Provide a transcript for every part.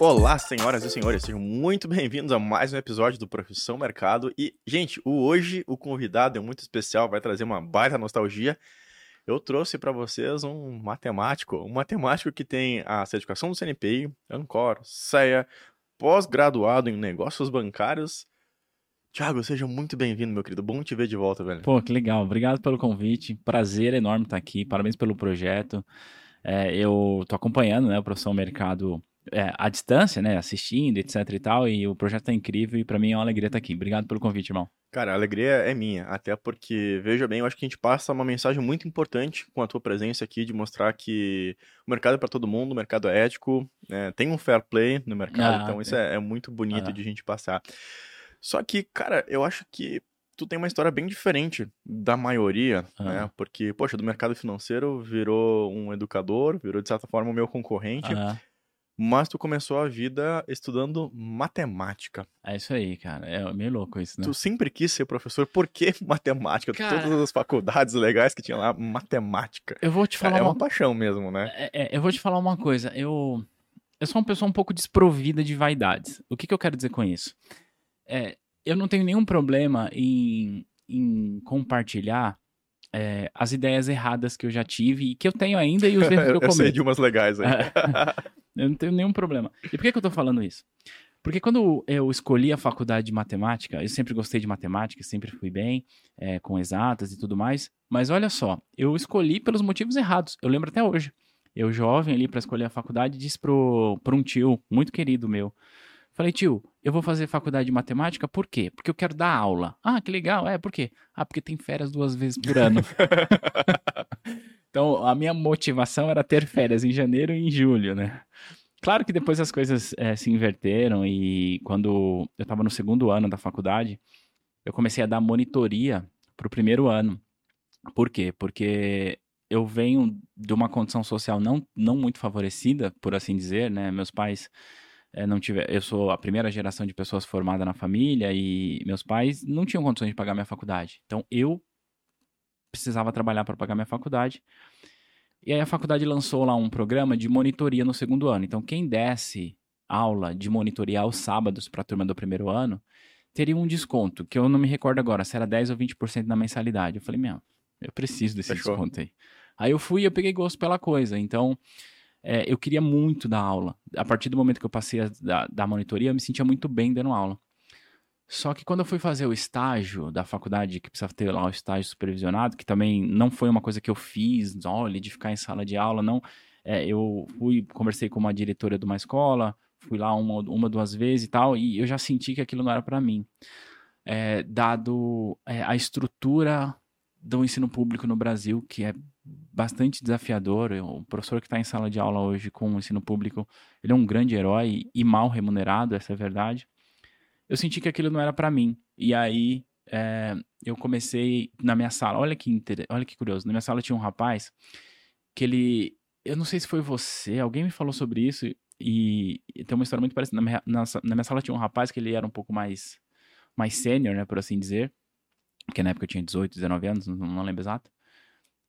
Olá, senhoras e senhores, sejam muito bem-vindos a mais um episódio do Profissão Mercado. E, gente, o hoje o convidado é muito especial, vai trazer uma baita nostalgia. Eu trouxe para vocês um matemático, um matemático que tem a certificação do CNPI, Ancor, CEA, pós-graduado em negócios bancários. Tiago, seja muito bem-vindo, meu querido. Bom te ver de volta, velho. Pô, que legal. Obrigado pelo convite. Prazer enorme estar aqui. Parabéns pelo projeto. É, eu tô acompanhando né, o Profissão Mercado é, à distância, né? Assistindo, etc e tal. E o projeto tá incrível e para mim é uma alegria estar aqui. Obrigado pelo convite, irmão. Cara, a alegria é minha, até porque, veja bem, eu acho que a gente passa uma mensagem muito importante com a tua presença aqui, de mostrar que o mercado é para todo mundo, o mercado é ético, né, tem um fair play no mercado, ah, então isso é, é, muito bonito ah. de a gente passar. Só que, cara, eu acho que tu tem uma história bem diferente da maioria, ah. né? Porque, poxa, do mercado financeiro virou um educador, virou de certa forma o meu concorrente. Ah mas tu começou a vida estudando matemática. É isso aí, cara. É meio louco isso, né? Tu sempre quis ser professor. Por que matemática? Cara... Todas as faculdades legais que tinha lá, matemática. Eu vou te falar. É uma, uma paixão mesmo, né? É, é, eu vou te falar uma coisa. Eu, eu sou uma pessoa um pouco desprovida de vaidades. O que, que eu quero dizer com isso? É, eu não tenho nenhum problema em, em compartilhar é, as ideias erradas que eu já tive e que eu tenho ainda e os erros que eu cometo. eu sei de umas legais aí. Eu não tenho nenhum problema. E por que, que eu tô falando isso? Porque quando eu escolhi a faculdade de matemática, eu sempre gostei de matemática, sempre fui bem, é, com exatas e tudo mais. Mas olha só, eu escolhi pelos motivos errados. Eu lembro até hoje. Eu, jovem ali para escolher a faculdade, disse pro, pro um tio, muito querido meu. Falei, tio, eu vou fazer faculdade de matemática por quê? Porque eu quero dar aula. Ah, que legal. É, por quê? Ah, porque tem férias duas vezes por ano. então, a minha motivação era ter férias em janeiro e em julho, né? Claro que depois as coisas é, se inverteram e quando eu estava no segundo ano da faculdade, eu comecei a dar monitoria para o primeiro ano. Por quê? Porque eu venho de uma condição social não, não muito favorecida, por assim dizer, né? Meus pais é, não tiveram. Eu sou a primeira geração de pessoas formadas na família e meus pais não tinham condições de pagar minha faculdade. Então eu precisava trabalhar para pagar minha faculdade. E aí a faculdade lançou lá um programa de monitoria no segundo ano. Então quem desse aula de monitoria aos sábados para a turma do primeiro ano, teria um desconto, que eu não me recordo agora, se era 10 ou 20% na mensalidade. Eu falei, meu, eu preciso desse Fechou. desconto aí. Aí eu fui e eu peguei gosto pela coisa. Então, é, eu queria muito dar aula. A partir do momento que eu passei a da, da monitoria, eu me sentia muito bem dando aula. Só que quando eu fui fazer o estágio da faculdade, que precisava ter lá o estágio supervisionado, que também não foi uma coisa que eu fiz, olha, de ficar em sala de aula, não. É, eu fui, conversei com uma diretora de uma escola, fui lá uma, uma duas vezes e tal, e eu já senti que aquilo não era para mim. É, dado é, a estrutura do ensino público no Brasil, que é bastante desafiador. O professor que está em sala de aula hoje com o ensino público, ele é um grande herói e mal remunerado, essa é a verdade eu senti que aquilo não era para mim. E aí é, eu comecei na minha sala. Olha que inter... olha que curioso. Na minha sala tinha um rapaz que ele, eu não sei se foi você, alguém me falou sobre isso e, e tem uma história muito parecida. Na minha, na, minha sala tinha um rapaz que ele era um pouco mais mais sênior, né, por assim dizer, porque na época eu tinha 18, 19 anos, não, não lembro exato.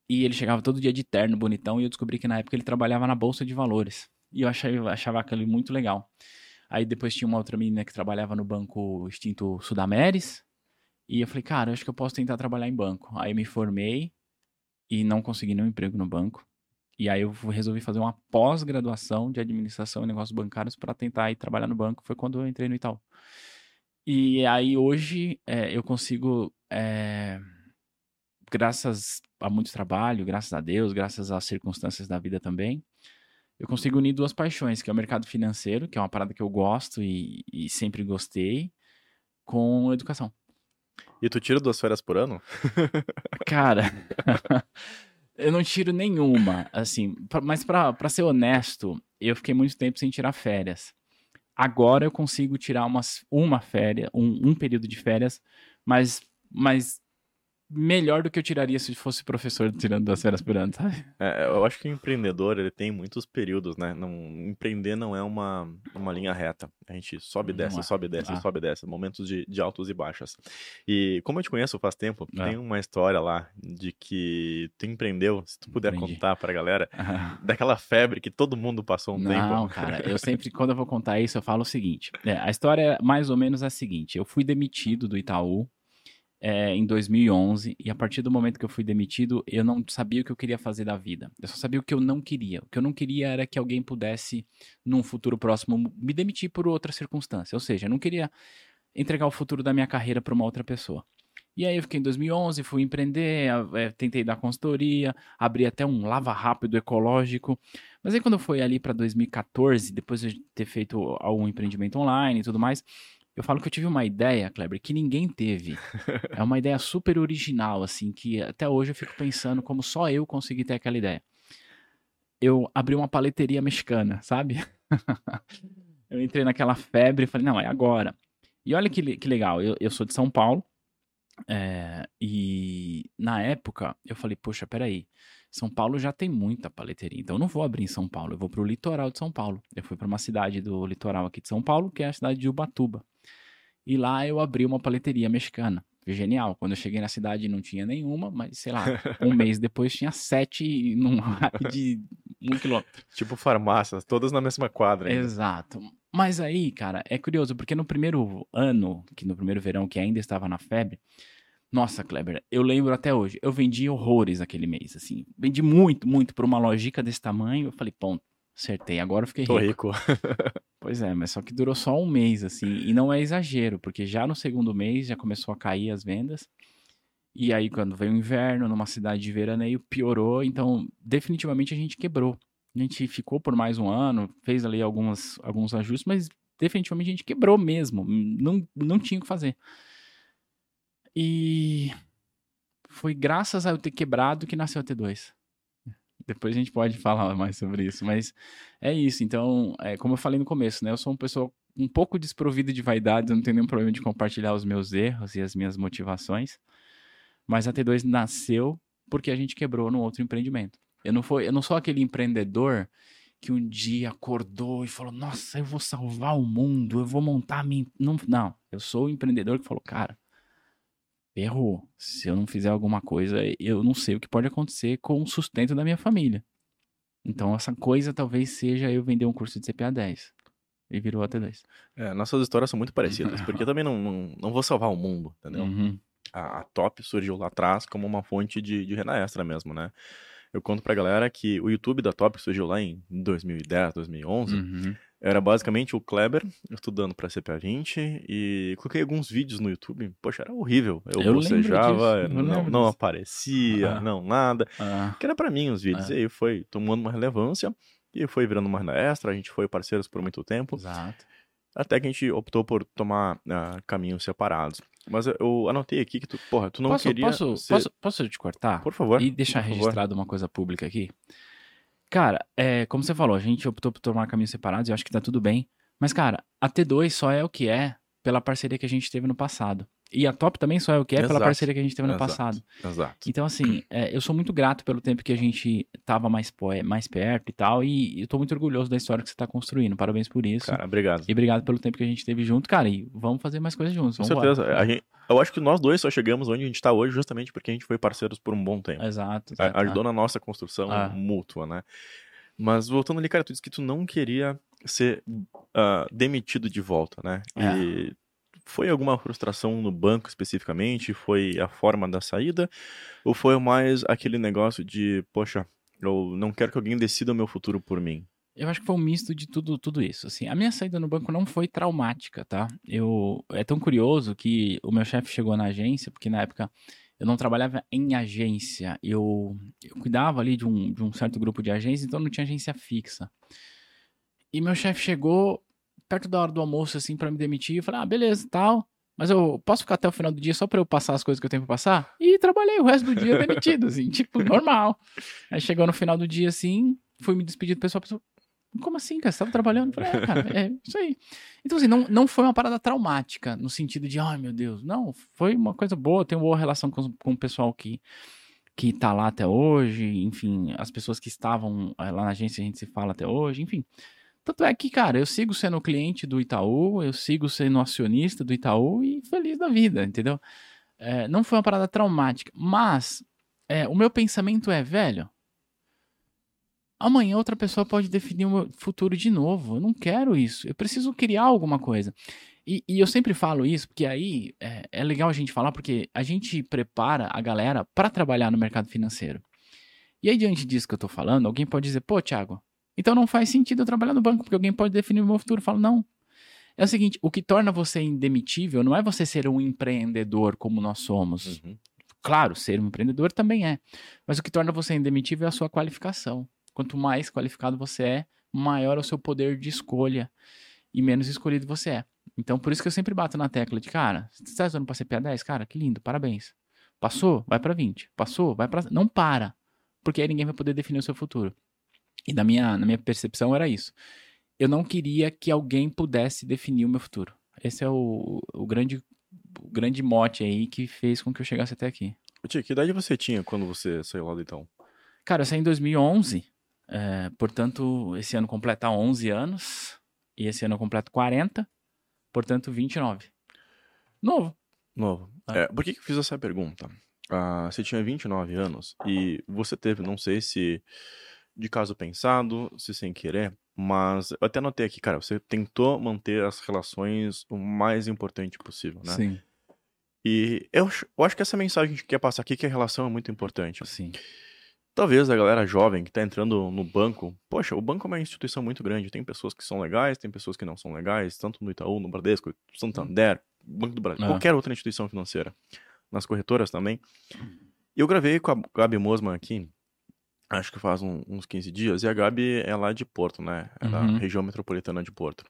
E ele chegava todo dia de terno, bonitão, e eu descobri que na época ele trabalhava na bolsa de valores. E eu achava, achava aquilo muito legal. Aí depois tinha uma outra menina que trabalhava no banco extinto Sudameris. E eu falei, cara, acho que eu posso tentar trabalhar em banco. Aí me formei e não consegui nenhum emprego no banco. E aí eu resolvi fazer uma pós-graduação de administração e negócios bancários para tentar ir trabalhar no banco. Foi quando eu entrei no Itaú. E aí hoje é, eu consigo, é, graças a muito trabalho, graças a Deus, graças às circunstâncias da vida também, eu consigo unir duas paixões, que é o mercado financeiro, que é uma parada que eu gosto e, e sempre gostei, com educação. E tu tira duas férias por ano? Cara, eu não tiro nenhuma, assim, mas para ser honesto, eu fiquei muito tempo sem tirar férias. Agora eu consigo tirar umas, uma férias, um, um período de férias, mas, mas melhor do que eu tiraria se fosse professor tirando duas férias por ano, sabe? É, eu acho que o empreendedor, ele tem muitos períodos, né? Não, empreender não é uma, uma linha reta. A gente sobe e desce, é. sobe e desce, ah. sobe e desce. Momentos de, de altos e baixas. E como eu te conheço faz tempo, é. tem uma história lá de que tu empreendeu, se tu puder Entendi. contar pra galera, daquela febre que todo mundo passou um não, tempo. Não, cara, eu sempre, quando eu vou contar isso, eu falo o seguinte. É, a história é mais ou menos a seguinte. Eu fui demitido do Itaú é, em 2011 e a partir do momento que eu fui demitido, eu não sabia o que eu queria fazer da vida. Eu só sabia o que eu não queria. O que eu não queria era que alguém pudesse, num futuro próximo, me demitir por outra circunstância. Ou seja, eu não queria entregar o futuro da minha carreira para uma outra pessoa. E aí eu fiquei em 2011, fui empreender, é, tentei dar consultoria, abri até um lava rápido ecológico. Mas aí quando foi ali para 2014, depois de ter feito algum empreendimento online e tudo mais, eu falo que eu tive uma ideia, Kleber, que ninguém teve. é uma ideia super original, assim, que até hoje eu fico pensando como só eu consegui ter aquela ideia. Eu abri uma paleteria mexicana, sabe? eu entrei naquela febre e falei, não, é agora. E olha que, que legal, eu, eu sou de São Paulo, é, e na época eu falei, poxa, peraí, São Paulo já tem muita paleteria, então eu não vou abrir em São Paulo, eu vou para o litoral de São Paulo. Eu fui para uma cidade do litoral aqui de São Paulo, que é a cidade de Ubatuba. E lá eu abri uma paleteria mexicana. Genial. Quando eu cheguei na cidade não tinha nenhuma, mas sei lá, um mês depois tinha sete num raio de um quilômetro. Tipo farmácias, todas na mesma quadra. Ainda. Exato. Mas aí, cara, é curioso, porque no primeiro ano, que no primeiro verão, que ainda estava na febre, nossa, Kleber, eu lembro até hoje, eu vendi horrores aquele mês, assim. Vendi muito, muito por uma lógica desse tamanho. Eu falei, ponto, acertei, agora eu fiquei Tô rico. rico. Pois é, mas só que durou só um mês, assim, e não é exagero, porque já no segundo mês já começou a cair as vendas, e aí quando veio o inverno, numa cidade de veraneio, piorou, então definitivamente a gente quebrou. A gente ficou por mais um ano, fez ali algumas, alguns ajustes, mas definitivamente a gente quebrou mesmo, não, não tinha o que fazer. E foi graças a eu ter quebrado que nasceu a T2. Depois a gente pode falar mais sobre isso, mas é isso. Então, é, como eu falei no começo, né? Eu sou uma pessoa um pouco desprovida de vaidade, eu não tenho nenhum problema de compartilhar os meus erros e as minhas motivações. Mas a T2 nasceu porque a gente quebrou no outro empreendimento. Eu não, foi, eu não sou aquele empreendedor que um dia acordou e falou: Nossa, eu vou salvar o mundo, eu vou montar a minha. Não, não, eu sou o empreendedor que falou: Cara, ferrou. Se eu não fizer alguma coisa, eu não sei o que pode acontecer com o sustento da minha família. Então, essa coisa talvez seja eu vender um curso de CPA 10. E virou até 10. É, nossas histórias são muito parecidas, porque eu também não, não, não vou salvar o mundo, entendeu? Uhum. A, a, Top surgiu lá atrás como uma fonte de, de renda extra mesmo, né? Eu conto pra galera que o YouTube da Top surgiu lá em 2010, 2011. Uhum. Era basicamente o Kleber estudando para CPA 20 e coloquei alguns vídeos no YouTube. Poxa, era horrível. Eu, eu bocejava, não, não aparecia, ah. não nada. Ah. Que era para mim os vídeos. Ah. E aí foi tomando uma relevância e foi virando uma renda extra. A gente foi parceiros por muito tempo. Exato. Até que a gente optou por tomar uh, caminhos separados. Mas eu anotei aqui que tu, porra, tu não posso, queria. Posso, ser... posso, posso te cortar? Por favor. E deixar registrado uma coisa pública aqui? Cara, é, como você falou, a gente optou por tomar caminhos separados e eu acho que tá tudo bem. Mas, cara, a T2 só é o que é pela parceria que a gente teve no passado. E a Top também só é o que é Exato. pela parceria que a gente teve no Exato. passado. Exato. Então, assim, é, eu sou muito grato pelo tempo que a gente tava mais, mais perto e tal. E eu tô muito orgulhoso da história que você tá construindo. Parabéns por isso. Cara, obrigado. E obrigado pelo tempo que a gente teve junto, cara. E vamos fazer mais coisas juntos. Com certeza. Gente, eu acho que nós dois só chegamos onde a gente tá hoje justamente porque a gente foi parceiros por um bom tempo. Exato. exato. Ajudou na nossa construção ah. mútua, né? Mas voltando ali, cara, tu disse que tu não queria ser uh, demitido de volta, né? É. E foi alguma frustração no banco especificamente? Foi a forma da saída? Ou foi mais aquele negócio de, poxa, eu não quero que alguém decida o meu futuro por mim? Eu acho que foi um misto de tudo, tudo isso. Assim, a minha saída no banco não foi traumática, tá? Eu é tão curioso que o meu chefe chegou na agência, porque na época eu não trabalhava em agência, eu, eu cuidava ali de um, de um certo grupo de agências, então não tinha agência fixa. E meu chefe chegou perto da hora do almoço, assim, para me demitir, eu falei, ah, beleza, tal, mas eu posso ficar até o final do dia só para eu passar as coisas que eu tenho pra passar? E trabalhei o resto do dia demitido, assim, tipo, normal. Aí chegou no final do dia, assim, fui me despedir do pessoal, pessoal Como assim, cara? Você tava trabalhando? Eu falei, é, cara, é isso aí. Então, assim, não, não foi uma parada traumática, no sentido de, ai meu Deus. Não, foi uma coisa boa, tenho boa relação com, com o pessoal que, que tá lá até hoje, enfim, as pessoas que estavam eh, lá na agência, a gente se fala até hoje, enfim. Tanto é que, cara, eu sigo sendo cliente do Itaú, eu sigo sendo acionista do Itaú e feliz da vida, entendeu? É, não foi uma parada traumática, mas é, o meu pensamento é, velho, amanhã outra pessoa pode definir o meu futuro de novo. Eu não quero isso. Eu preciso criar alguma coisa. E, e eu sempre falo isso, porque aí é, é, legal a gente falar, porque a gente prepara a galera para trabalhar no mercado financeiro. E aí, diante disso que eu tô falando, alguém pode dizer, pô, Thiago, então não faz sentido eu trabalhar no banco, porque alguém pode definir o meu futuro. Eu falo, não. É o seguinte, o que torna você indemitível não é você ser um empreendedor como nós somos. Uhum. Claro, ser um empreendedor também é. Mas o que torna você indemitível é a sua qualificação. Quanto mais qualificado você é, maior é o seu poder de escolha e menos escolhido você é. Então, por isso que eu sempre bato na tecla de, cara, você está estudando para CPA 10? Cara, que lindo, parabéns. Passou? Vai para 20. Passou? Vai para... Não para. Porque aí ninguém vai poder definir o seu futuro. E na minha, na minha percepção era isso. Eu não queria que alguém pudesse definir o meu futuro. Esse é o, o grande o grande mote aí que fez com que eu chegasse até aqui. Tia, que idade você tinha quando você saiu lá do Itaú? Cara, eu saí em 2011. É, portanto, esse ano completa 11 anos. E esse ano eu completo 40. Portanto, 29. Novo. Novo. É. É, por que, que eu fiz essa pergunta? Ah, você tinha 29 anos e você teve, não sei se de caso pensado, se sem querer, mas eu até notei aqui, cara, você tentou manter as relações o mais importante possível, né? Sim. E eu, eu acho que essa mensagem que a gente quer passar aqui, que a relação é muito importante. Sim. Talvez a galera jovem que tá entrando no banco, poxa, o banco é uma instituição muito grande, tem pessoas que são legais, tem pessoas que não são legais, tanto no Itaú, no Bradesco, Santander, Banco do Brasil, é. qualquer outra instituição financeira, nas corretoras também. Eu gravei com a Gabi Mosman aqui, acho que faz um, uns 15 dias, e a Gabi é lá de Porto, né? É da uhum. região metropolitana de Porto.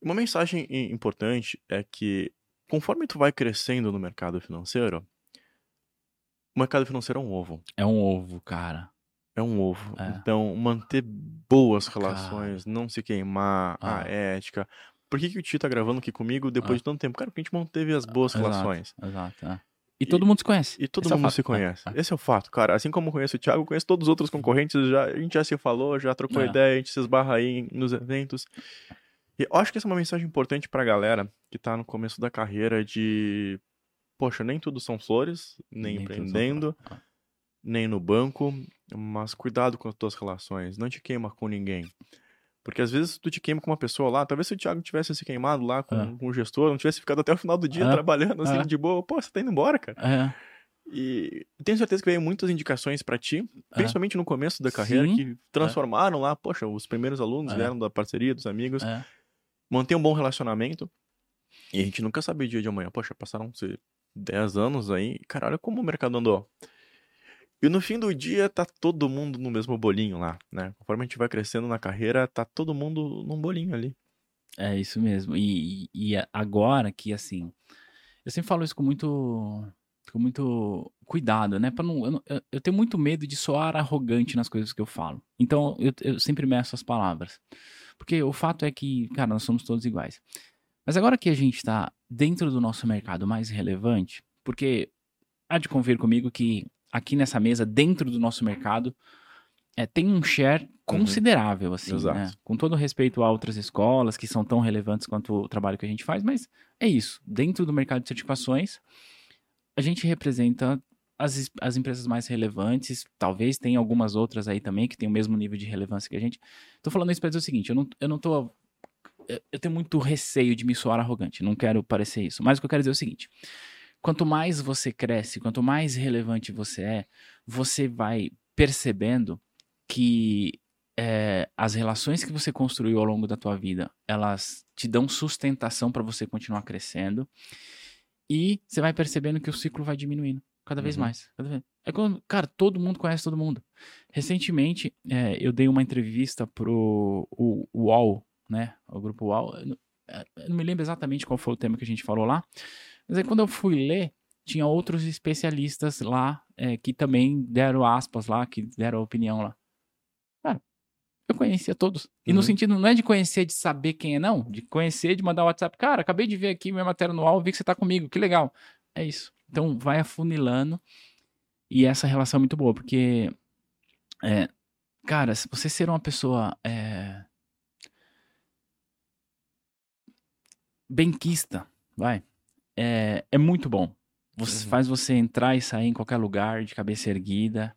Uma mensagem importante é que conforme tu vai crescendo no mercado financeiro, o mercado financeiro é um ovo. É um ovo, cara. É um ovo. É. Então, manter boas relações, cara. não se queimar, ah. a ética. Por que, que o Tio tá gravando aqui comigo depois ah. de tanto tempo? Cara, porque a gente manteve as boas exato, relações. Exato. É. E todo mundo se conhece. E todo Esse mundo é se conhece. É. Esse é o fato, cara. Assim como eu conheço o Thiago, eu conheço todos os outros concorrentes. Já, a gente já se falou, já trocou é. ideia, a gente se esbarra aí nos eventos. E eu acho que essa é uma mensagem importante pra galera que tá no começo da carreira de poxa, nem tudo são flores, nem, nem empreendendo, ah. nem no banco, mas cuidado com as tuas relações, não te queima com ninguém. Porque às vezes tu te queima com uma pessoa lá, talvez se o Thiago tivesse se queimado lá com, é. com o gestor, não tivesse ficado até o final do dia é. trabalhando assim é. de boa, pô, você tá indo embora, cara. É. E tenho certeza que veio muitas indicações para ti, principalmente no começo da carreira, Sim. que transformaram lá, poxa, os primeiros alunos vieram da parceria dos amigos. Manter um bom relacionamento. E a gente nunca sabe o dia de amanhã. Poxa, passaram 10 anos aí, cara, olha como o mercado andou. E no fim do dia tá todo mundo no mesmo bolinho lá, né? Conforme a gente vai crescendo na carreira, tá todo mundo num bolinho ali. É isso mesmo. E, e agora que assim, eu sempre falo isso com muito com muito cuidado, né? Pra não, eu, eu, tenho muito medo de soar arrogante nas coisas que eu falo. Então eu, eu sempre meço as palavras. Porque o fato é que, cara, nós somos todos iguais. Mas agora que a gente está dentro do nosso mercado mais relevante, porque há de convir comigo que aqui nessa mesa, dentro do nosso mercado, é, tem um share uhum. considerável, uhum. assim, né? Com todo respeito a outras escolas que são tão relevantes quanto o trabalho que a gente faz, mas é isso. Dentro do mercado de certificações, a gente representa as, as empresas mais relevantes, talvez tenha algumas outras aí também que tem o mesmo nível de relevância que a gente. Tô falando isso para dizer o seguinte, eu não, eu não tô eu tenho muito receio de me soar arrogante, não quero parecer isso. Mas o que eu quero dizer é o seguinte: quanto mais você cresce, quanto mais relevante você é, você vai percebendo que é, as relações que você construiu ao longo da tua vida, elas te dão sustentação para você continuar crescendo. E você vai percebendo que o ciclo vai diminuindo cada vez uhum. mais. Cada vez. É quando, cara, todo mundo conhece todo mundo. Recentemente, é, eu dei uma entrevista pro o, o UOL, né? O grupo UAU. É, eu não me lembro exatamente qual foi o tema que a gente falou lá, mas aí quando eu fui ler, tinha outros especialistas lá é, que também deram aspas lá, que deram opinião lá. Cara, eu conhecia todos. E Uhum. no sentido, não é de conhecer, de saber quem é, não. De conhecer, de mandar o WhatsApp. Cara, acabei de ver aqui minha matéria no UOL, vi que você tá comigo, que legal. É isso. Então, vai afunilando. E essa relação é muito boa, porque, é, cara, se você ser uma pessoa é, benquista, vai, é, é muito bom. Você, Uhum. Faz você entrar e sair em qualquer lugar de cabeça erguida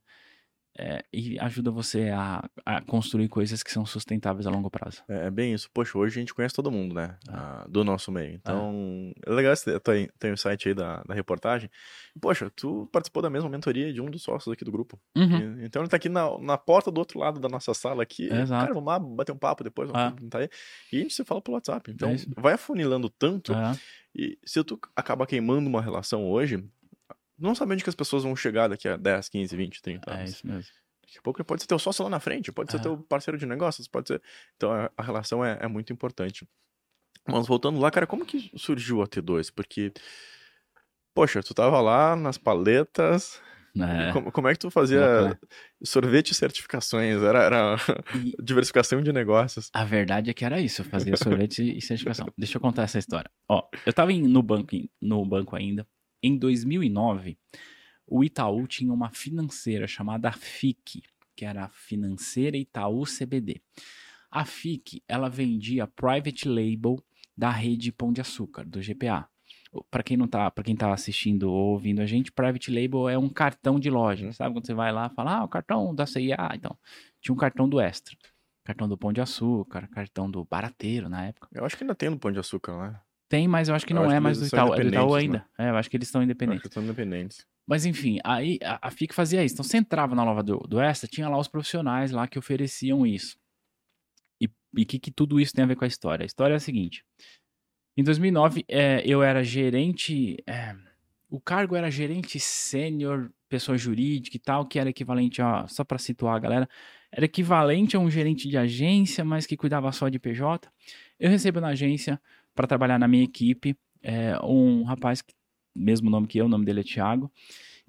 é, e ajuda você a, a construir coisas que são sustentáveis a longo prazo. É, é bem isso. Poxa, hoje a gente conhece todo mundo, né? Ah. Ah, do nosso meio. Então, é legal esse tem, o site aí da, da reportagem. Poxa, tu participou da mesma mentoria de um dos sócios aqui do grupo. Uhum. E- Então ele tá aqui na, na porta do outro lado da nossa sala aqui. Exato. Cara, vamos lá bater um papo depois. Ah. Tá aí. E a gente se fala pelo WhatsApp. Então, É vai afunilando tanto. É. E se tu acaba queimando uma relação hoje, não sabendo que as pessoas vão chegar daqui a 10, 15, 20, 30 É anos. isso mesmo. Daqui a pouco pode ser teu sócio lá na frente, pode ser É. teu parceiro de negócios, pode ser. Então a, a relação é, é muito importante. Mas voltando lá, cara, como que surgiu a T2? Porque, poxa, tu tava lá nas paletas. É. Como, como é que tu fazia sorvete e certificações? Era, era E diversificação de negócios. a verdade é que era isso, eu fazia sorvete e certificação. Deixa eu contar essa história. Ó, eu tava em- no banco, no banco ainda. Em 2009, o Itaú tinha uma financeira chamada FIC, que era a Financeira Itaú CBD. A FIC, ela vendia private label da rede Pão de Açúcar, do GPA. Para quem não tá, para quem tá assistindo ou ouvindo a gente, private label é um cartão de loja, Uhum. sabe quando você vai lá e fala: "Ah, o cartão da CIA", então, tinha um cartão do Extra. Cartão do Pão de Açúcar, cartão do Barateiro na época. Eu acho que ainda tem no Pão de Açúcar, né? Tem, mas eu acho que Eu não acho é que mais do Itaú. É do Itaú ainda. É, eu acho que eles estão Eu independentes. acho que estão independentes. Mas enfim, aí a, a FIC fazia isso. Então você entrava na loja do, do Extra, tinha lá os profissionais lá que ofereciam isso. E o que, que tudo isso tem a ver com a história? A história é a seguinte. Em 2009, é, eu era gerente... é, o cargo era gerente sênior, pessoa jurídica e tal, que era equivalente a... Só para situar a galera. Era equivalente a um gerente de agência, mas que cuidava só de PJ. Eu recebo na agência para trabalhar na minha equipe é, um rapaz, que- mesmo nome que eu, o nome dele é Thiago,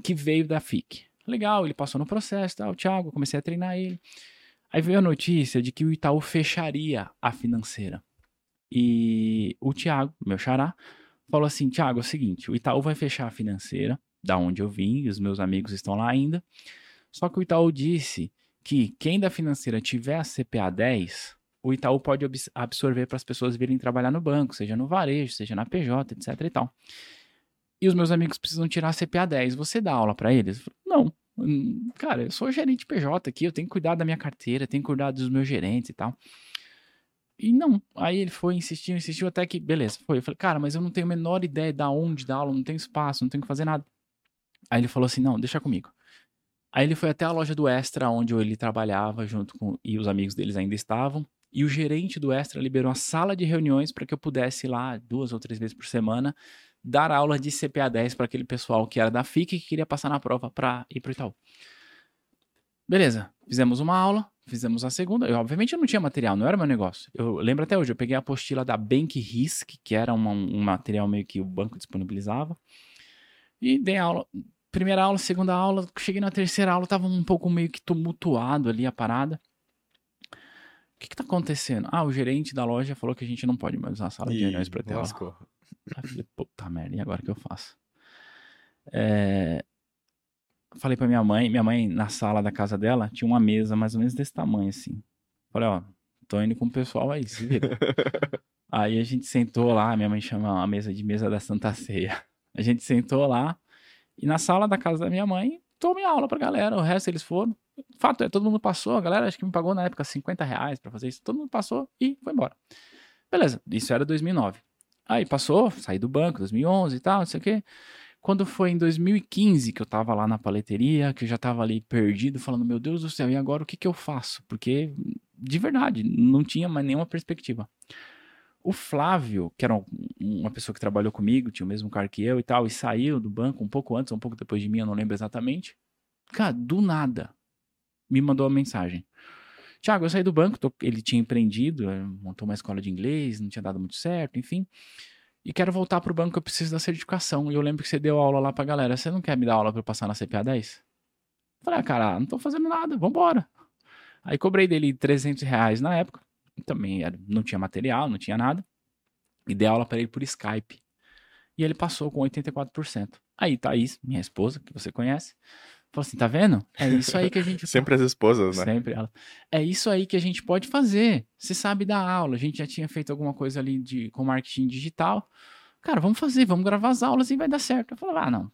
que veio da FIC. Legal, ele passou no processo, tal, Thiago, comecei a treinar ele. Aí veio a notícia de que o Itaú fecharia a financeira. E o Thiago, meu xará, falou assim: Thiago, é o seguinte, o Itaú vai fechar a financeira, da onde eu vim, e os meus amigos estão lá ainda. Só que o Itaú disse que quem da financeira tiver a CPA 10, o Itaú pode abs- absorver para as pessoas virem trabalhar no banco, seja no varejo, seja na PJ, etc e tal. E os meus amigos precisam tirar a CPA 10. Você dá aula para eles? Falei, Não. Hum, Cara, eu sou gerente PJ aqui, eu tenho que cuidar da minha carteira, tenho que cuidar dos meus gerentes e tal. E não. Aí ele foi, insistiu, insistiu, até que, beleza, foi. Eu falei, cara, mas eu não tenho a menor ideia da onde dar aula, não tenho espaço, não tenho que fazer nada. Aí ele falou assim: não, deixa comigo. Aí ele foi até a loja do Extra, onde ele trabalhava junto com. E os amigos deles ainda estavam. E o gerente do Extra liberou a sala de reuniões para que eu pudesse ir lá duas ou três vezes por semana dar aula de CPA 10 para aquele pessoal que era da FIC e que queria passar na prova para ir pro Itaú. Beleza, fizemos uma aula, fizemos a segunda. Eu, obviamente, eu não tinha material, não era meu negócio. Eu lembro até hoje, eu peguei a apostila da Bank Risk, que era uma- um material meio que o banco disponibilizava, e dei aula. Primeira aula, segunda aula, cheguei na terceira aula, tava um pouco meio que tumultuado ali a parada. O que que tá acontecendo? Ah, o gerente da loja falou que a gente não pode mais usar a sala de reuniões pra ter lascou. Aí falei, puta merda, e agora que eu faço? É, Falei pra minha mãe, minha mãe na sala da casa dela tinha uma mesa mais ou menos desse tamanho assim. Falei, ó, tô indo com o pessoal aí, se vira. aí a gente sentou lá, minha mãe chama a mesa de mesa da Santa Ceia. A gente sentou lá e na sala da casa da minha mãe tomei aula pra galera, o resto eles foram. Fato é, todo mundo passou, a galera acho que me pagou na época 50 reais pra fazer isso, todo mundo passou e foi embora. Beleza, isso era 2009. Aí passou, saí do banco, 2011 e tal, não sei o quê. Quando foi em 2015 que eu tava lá na paleteria, que eu já tava ali perdido, falando, meu Deus do céu, e agora o que que eu faço? Porque, de verdade, não tinha mais nenhuma perspectiva. O Flávio, que era um- uma pessoa que trabalhou comigo, tinha o mesmo cargo que eu e tal, e saiu do banco um pouco antes, um pouco depois de mim, eu não lembro exatamente. Cara, do nada, me mandou uma mensagem. Tiago, eu saí do banco, tô- ele tinha empreendido, eh, montou uma escola de inglês, não tinha dado muito certo, enfim. E quero voltar pro banco, eu preciso da certificação. E eu lembro que você deu aula lá pra galera. Você não quer me dar aula pra eu passar na CPA 10? Falei, ah, cara, não tô fazendo nada, vambora. Aí cobrei dele 300 reais na época. Também era, não tinha material, não tinha nada. E dei aula para ele por Skype. E ele passou com 84%. Aí Thaís, minha esposa, que você conhece, falou assim: tá vendo? É isso aí que a gente. Sempre as esposas, né? Sempre ela. É isso aí que a gente pode fazer. Você sabe dar aula. A gente já tinha feito alguma coisa ali de, com marketing digital. Cara, vamos fazer, vamos gravar as aulas e vai dar certo. Eu falei, ah, não.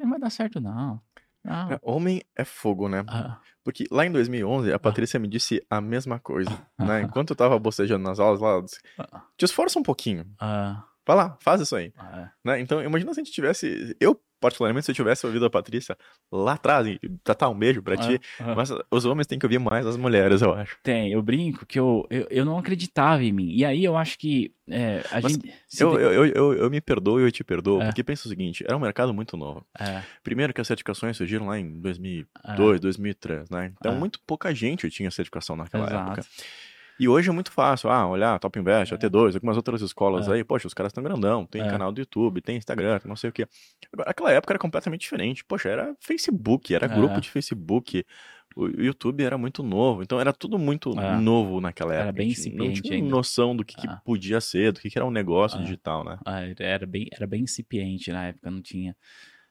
Não vai dar certo, não. não. É, Homem é fogo, né? Ah, Porque lá em 2011, a Patrícia me disse a mesma coisa, né? Enquanto eu tava bocejando nas aulas, lá, ela disse, ah, te esforça um pouquinho. ah, Vai lá, faz isso aí. ah. Né? Então, imagina se a gente tivesse... Eu, particularmente, se eu tivesse ouvido a Patrícia lá atrás, e Tatá, um beijo pra ti. Ah, ah. Mas os homens têm que ouvir mais as mulheres, eu acho. Tem, eu brinco que eu, eu, eu não acreditava em mim. E aí eu acho que é, a Mas gente. Eu, de- eu, eu, eu, me perdoo e eu te perdoo, É. porque pensa o seguinte, era um mercado muito novo. é, Primeiro que as certificações surgiram lá em 2002, é, 2003, né? Então, É. muito pouca gente tinha certificação naquela exato. época. E hoje é muito fácil, ah, olhar Top Invest, É. a T2, algumas outras escolas É. aí, poxa, os caras estão grandão, tem É. canal do YouTube, tem Instagram, não sei o quê. Agora, aquela época era completamente diferente, poxa, era Facebook, era É. grupo de Facebook, o YouTube era muito novo, então era tudo muito É. novo naquela Era época. bem a gente não incipiente tinha ainda. noção do que, que É. podia ser, do que, que era um negócio digital, né? Era, bem, era bem incipiente na época, não tinha.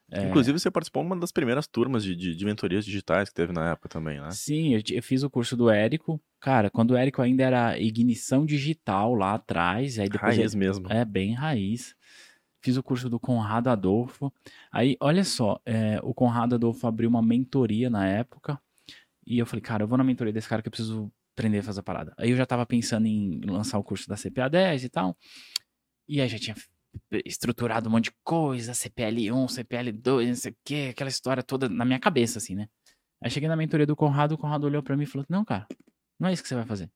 É, Inclusive, você participou de uma das primeiras turmas de, de, de mentorias digitais que teve na época também, né? Sim, eu, eu fiz o curso do Érico. Cara, quando o Érico ainda era ignição digital lá atrás, aí depois Raiz mesmo. É bem raiz. Fiz o curso do Conrado Adolfo. Aí, olha só, é, o Conrado Adolfo abriu uma mentoria na época. E eu falei, cara, eu vou na mentoria desse cara que eu preciso aprender a fazer a parada. Aí eu já tava pensando em lançar o curso da CPA 10 e tal. E aí já tinha estruturado um monte de coisa, CPL1, CPL2, não sei o quê, aquela história toda na minha cabeça, assim, né? Aí cheguei na mentoria do Conrado, o Conrado olhou pra mim e falou: Não, cara, não é isso que você vai fazer.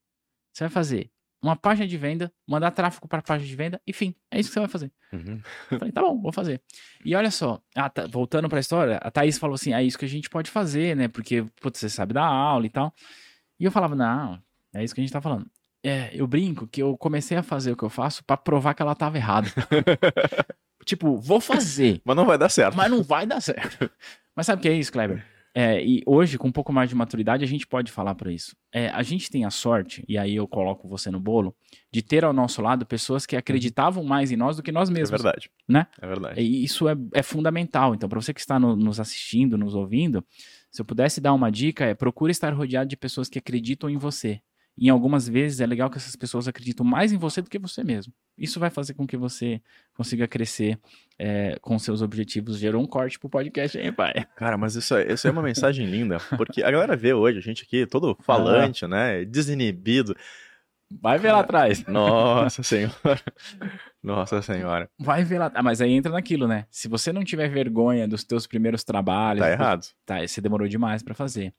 Você vai fazer uma página de venda, mandar tráfego para página de venda, enfim, é isso que você vai fazer. Uhum. Falei, tá bom, vou fazer. E olha só, ah, tá- voltando pra história, a Thaís falou assim: é isso que a gente pode fazer, né? Porque, putz, você sabe dar aula e tal. E eu falava, não, é isso que a gente tá falando. É, eu brinco que eu comecei a fazer o que eu faço pra provar que ela tava errada. tipo, vou fazer, Mas não vai dar certo. mas não vai dar certo. Mas sabe o que é isso, Kleber? É, e hoje, com um pouco mais de maturidade, a gente pode falar para isso. É, a gente tem a sorte, e aí eu coloco você no bolo, de ter ao nosso lado pessoas que acreditavam mais em nós do que nós É mesmos. verdade. né? É verdade. E isso é, é fundamental. Então, para você que está no- nos assistindo, nos ouvindo, se eu pudesse dar uma dica, é procure estar rodeado de pessoas que acreditam em você. E algumas vezes é legal que essas pessoas acreditam mais em você do que você mesmo. Isso vai fazer com que você consiga crescer é, com seus objetivos. Gerou um corte pro podcast, hein, pai? Cara, mas isso, é- isso é uma mensagem linda, porque a galera vê hoje a gente aqui todo falante, né? Desinibido. Vai ver lá atrás. Nossa senhora. Nossa senhora. Vai ver lá. Ah, mas aí entra naquilo, né? Se você não tiver vergonha dos teus primeiros trabalhos, Tá errado. tá, você demorou demais pra fazer.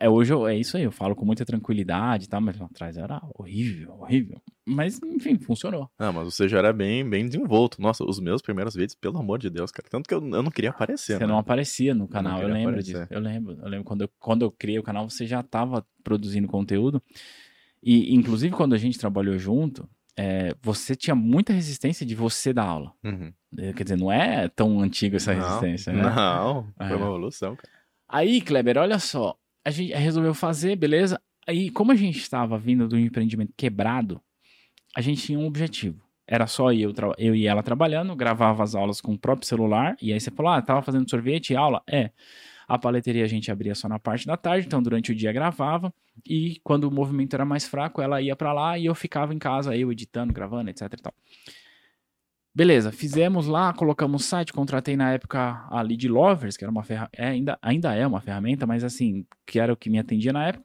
É, hoje eu- é isso aí, eu falo com muita tranquilidade e tal, mas lá atrás era horrível, horrível. Mas, enfim, funcionou. Não, mas você já era bem, bem desenvolto. Nossa, os meus primeiros vídeos, pelo amor de Deus, cara. Tanto que eu, eu não queria aparecer, Você né? não aparecia no canal, eu, queria lembro aparecer. disso. Eu lembro, eu lembro quando eu, quando eu criei o canal, você já estava produzindo conteúdo. E, inclusive, quando a gente trabalhou junto, é, você tinha muita resistência de você dar aula. Uhum. É, Quer dizer, não é tão antiga essa Não, resistência, né? Não, foi É. uma evolução, cara. Aí, Kleber, olha só. A gente resolveu fazer, beleza? Aí, como a gente estava vindo do empreendimento quebrado, a gente tinha um objetivo. Era só eu, eu e ela trabalhando, gravava as aulas com o próprio celular. E aí você falou, ah, tava fazendo sorvete e aula? É. A paleteria a gente abria só na parte da tarde, então durante o dia gravava. E quando o movimento era mais fraco, ela ia pra lá e eu ficava em casa, eu editando, gravando, etc e tal. Beleza, fizemos lá, colocamos o site, contratei na época a Lead Lovers, que era uma ferramenta, ainda, ainda é uma ferramenta, mas assim, que era o que me atendia na época.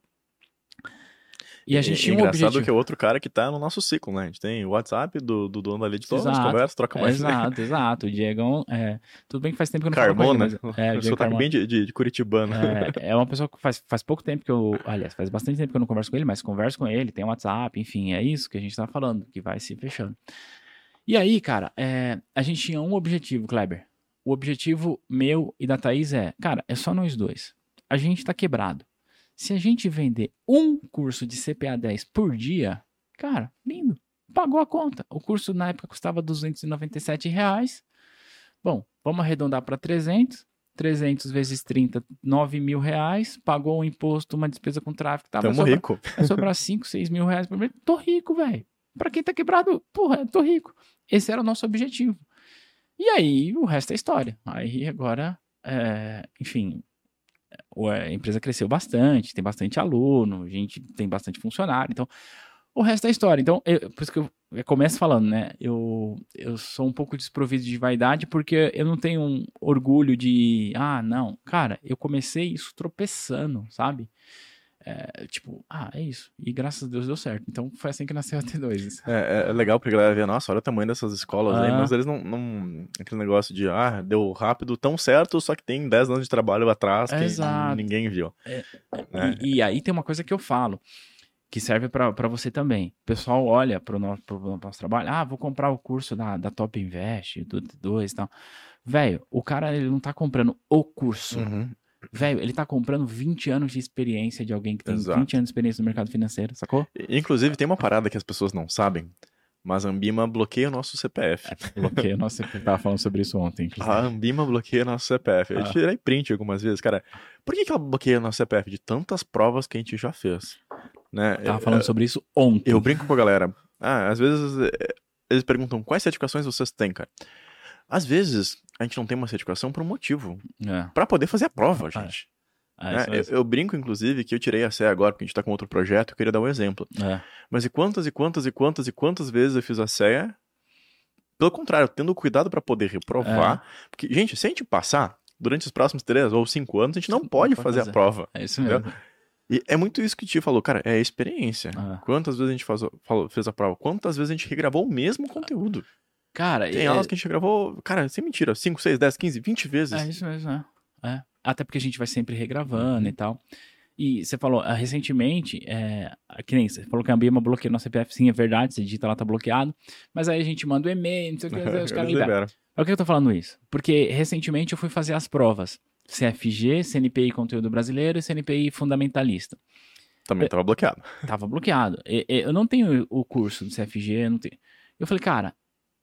E a gente tinha um engraçado objetivo. que é outro cara que tá no nosso ciclo, né? A gente tem o WhatsApp do, do dono da Lead Todos, Exato. conversa, troca mais. Exato, exato. O Diegão, é, tudo bem que faz tempo que eu não falo com ele, Carmona. mas, é, o Diego Carmona. bem de, de, de Curitibano. É, é uma pessoa que faz, faz pouco tempo que eu. Aliás, faz bastante tempo que eu não converso com ele, mas converso com ele, tem WhatsApp, enfim, é isso que a gente tá falando, que vai se fechando. E aí, cara, é, a gente tinha um objetivo, Kleber. O objetivo meu e da Thaís é, cara, é só nós dois. A gente tá quebrado. Se a gente vender um curso de CPA 10 por dia, cara, lindo. Pagou a conta. O curso na época custava 297 reais. Bom, vamos arredondar para 300. 300 vezes 30, 9 mil reais, pagou um imposto, uma despesa com tráfego, tá, Tamo sobrar, rico. vai sobrar 5, 6 mil reais por mês. Tô rico, velho. Pra quem tá quebrado, porra, tô rico. Esse era o nosso objetivo. E aí, o resto é história. Aí agora, é, enfim, o- a empresa cresceu bastante, tem bastante aluno, gente tem bastante funcionário, então o resto é história. Então, eu- por isso que eu, eu começo falando, né? Eu, eu sou um pouco desprovido de vaidade porque eu não tenho um orgulho de, ah, não, cara, eu comecei isso tropeçando, sabe? É, tipo, ah, é isso. E graças a Deus deu certo. Então foi assim que nasceu a T2. É, é legal porque a galera vê, nossa, olha o tamanho dessas escolas aí, Ah. mas eles não, não. Aquele negócio de, ah, deu rápido, tão certo, só que tem 10 anos de trabalho atrás que Exato. ninguém viu. É. né? E, e aí tem uma coisa que eu falo, que serve pra pra você também. O pessoal olha pro nosso, pro nosso trabalho, ah, vou comprar o curso da, da Top Invest, do T2 e tal. Velho, o cara ele não tá comprando o curso. Uhum. Velho, ele tá comprando 20 anos de experiência de alguém que tem Exato. 20 anos de experiência no mercado financeiro, sacou? Inclusive, tem uma parada que as pessoas não sabem, mas a Ambima bloqueia o nosso CPF. Bloqueio. Nossa, eu tava falando sobre isso ontem. inclusive. A Ambima bloqueia nosso CPF. Eu Ah. tirei print algumas vezes, cara. Por que, que ela bloqueia nosso CPF? De tantas provas que a gente já fez. Né? Tava É- falando sobre isso ontem. Eu brinco com a galera. Ah, às vezes é, eles perguntam quais certificações vocês têm, cara. Às vezes a gente não tem uma certificação por um motivo. É, Pra poder fazer a prova, Ah, gente. é, isso eu, eu brinco, inclusive, que eu tirei a CE agora, porque a gente tá com outro projeto, eu queria dar um exemplo. É. Mas e quantas e quantas e quantas e quantas vezes eu fiz a CE? Pelo contrário, tendo cuidado pra poder reprovar. É. Porque, gente, se a gente passar durante os próximos três ou cinco anos, a gente não pode fazer, fazer. a prova. É isso Entendeu? mesmo. E é muito isso que o Tio falou, cara, é experiência. É. Quantas vezes a gente faz, falou- fez a prova? Quantas vezes a gente regravou o mesmo conteúdo? Cara, Tem é, aulas que a gente gravou, cara, sem mentira, 5, 6, 10, 15, 20 vezes. É isso mesmo, é. É. Até porque a gente vai sempre regravando Uhum. e tal. E você falou, ah, recentemente, é, que nem você falou que a Ambima bloqueou nosso CPF, sim, é verdade, você digita lá, tá bloqueado. Mas aí a gente manda o e-mail, não sei o que, os caras liberam. Por que eu tô falando isso? Porque recentemente eu fui fazer as provas. CFG, CNPI Conteúdo Brasileiro e CNPI Fundamentalista. Também tava bloqueado. Tava bloqueado. Eu não tenho o curso do CFG, eu não tenho. Eu falei, cara,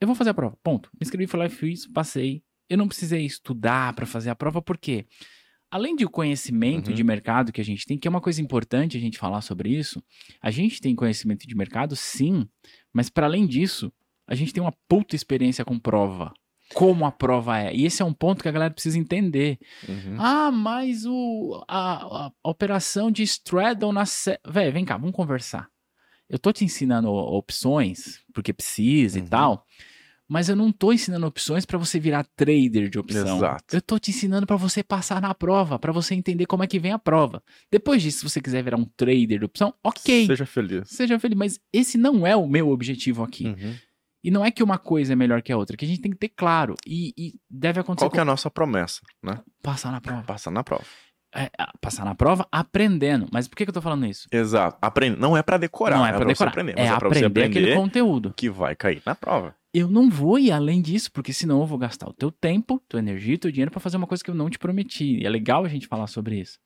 eu vou fazer a prova. Ponto. Me inscrevi, fui lá e fiz, passei. Eu não precisei estudar pra fazer a prova, porque além de conhecimento Uhum. de mercado que a gente tem, que é uma coisa importante a gente falar sobre isso, a gente tem conhecimento de mercado, sim, mas para além disso, a gente tem uma puta experiência com prova. Como a prova é. E esse é um ponto que a galera precisa entender. Uhum. Ah, mas o, a, a operação de straddle na... sé- Véi, vem cá, vamos conversar. Eu tô te ensinando opções, porque precisa e Uhum. tal, mas eu não tô ensinando opções pra você virar trader de opção. Exato. Eu tô te ensinando pra você passar na prova, pra você entender como é que vem a prova. Depois disso, se você quiser virar um trader de opção, ok. Seja feliz. Seja feliz, mas esse não é o meu objetivo aqui. Uhum. E não é que uma coisa é melhor que a outra, que a gente tem que ter claro. E, e deve acontecer Qual que é a nossa promessa, né? com- passar na prova Passar na prova. é, passar na prova aprendendo. Mas por que, que eu tô falando isso? Exato. Aprende. Não é pra decorar, não é é você decorar. aprender. é Mas é você aprender aquele aprender conteúdo. que vai cair na prova. Eu não vou ir além disso, porque senão eu vou gastar o teu tempo, tua energia, teu dinheiro pra fazer uma coisa que eu não te prometi. E é legal a gente falar sobre isso.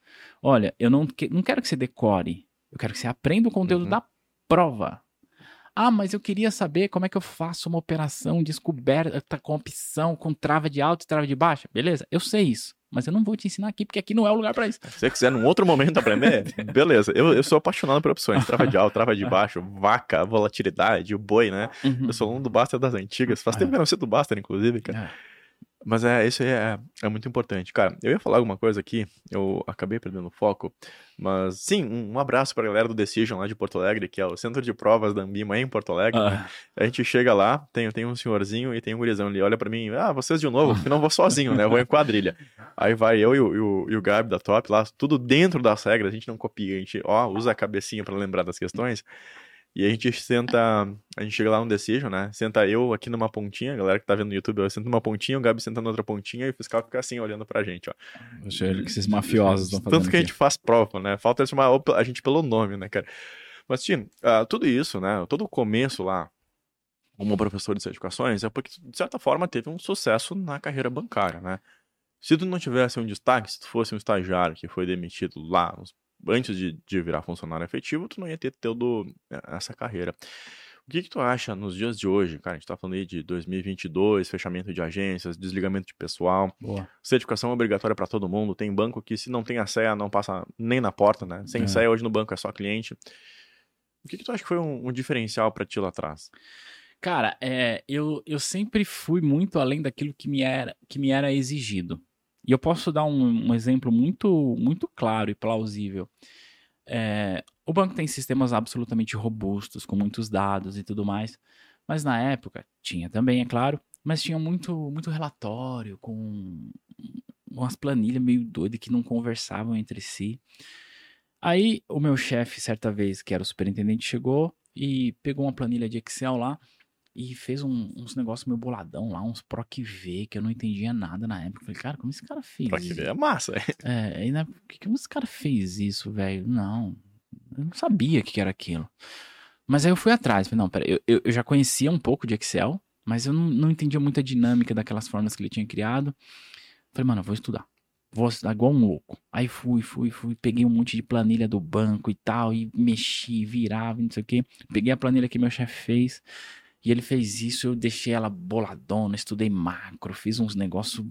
Olha, eu não, que- não quero que você decore. Eu quero que você aprenda o conteúdo Uhum. da prova. Ah, mas eu queria saber como é que eu faço uma operação descoberta com opção, com trava de alta e trava de baixa. Beleza, eu sei isso. Mas eu não vou te ensinar aqui, porque aqui não é o lugar pra isso. Se você quiser num outro momento aprender, beleza. Eu, eu sou apaixonado por opções. Trava de alto, trava de baixo, vaca, volatilidade, o boi, né? Uhum. Eu sou aluno do Baster das antigas. Faz tempo que eu não sei do Baster, inclusive, cara. É. Mas é, isso aí é, é muito importante. Cara, eu ia falar alguma coisa aqui, eu acabei perdendo o foco. Mas sim, um, um abraço pra galera do Decision lá de Porto Alegre, que é o centro de provas da Ambima em Porto Alegre. Ah, A gente chega lá, tem, tem um senhorzinho e tem um gurizão ali, olha pra mim, ah, vocês de novo, porque não vou sozinho, né? Eu vou em quadrilha. Aí vai eu e o, e o, e o Gabi da Top lá, tudo dentro das regras, a gente não copia, a gente, ó, usa a cabecinha pra lembrar das questões. E a gente senta, a gente chega lá no Decision, né? Senta eu aqui numa pontinha, a galera que tá vendo no YouTube, eu sento numa pontinha, o Gabi senta na outra pontinha e o fiscal fica assim, olhando pra gente, ó. O que esses mafiosos estão fazendo Tanto que a aqui. gente faz prova, né? Falta chamar a gente pelo nome, né, cara? Mas, Tim, ah, tudo isso, né? Todo o começo lá, como professor de certificações, é porque, de certa forma, teve um sucesso na carreira bancária, né? Se tu não tivesse um destaque, se tu fosse um estagiário que foi demitido lá, uns- antes de, de virar funcionário efetivo, tu não ia ter tido essa carreira. O que, que tu acha nos dias de hoje, cara? A gente tá falando aí de 2022, fechamento de agências, desligamento de pessoal, Boa. certificação obrigatória para todo mundo. Tem banco que, se não tem a CEA, não passa nem na porta, né? Sem É. CEA, hoje no banco é só cliente. O que, que tu acha que foi um, um diferencial para ti lá atrás? Cara, é, eu, eu sempre fui muito além daquilo que me era, que me era exigido. E eu posso dar um, um exemplo muito, muito claro e plausível. É, o banco tem sistemas absolutamente robustos, com muitos dados e tudo mais. Mas na época, tinha também, é claro, mas tinha muito, muito relatório, com umas planilhas meio doidas que não conversavam entre si. Aí o meu chefe, certa vez, que era o superintendente, chegou e pegou uma planilha de Excel lá e fez um- uns negócios meio boladão lá, uns PROC V, que eu não entendia nada na época. Falei, cara, como esse cara fez? Que ver é massa. É, aí, né, por que, que esse cara fez isso, velho? Não, eu não sabia o que que era aquilo. Mas aí eu fui atrás, falei, não, pera, eu, eu, eu já conhecia um pouco de Excel, mas eu não, não entendia muito a dinâmica daquelas formas que ele tinha criado. Falei, mano, eu vou estudar. Vou estudar igual um louco. Aí fui, fui, fui, peguei um monte de planilha do banco e tal, e mexi, virava, não sei o quê. Peguei a planilha que meu chefe fez, e ele fez isso, eu deixei ela boladona, estudei macro, fiz uns negócios.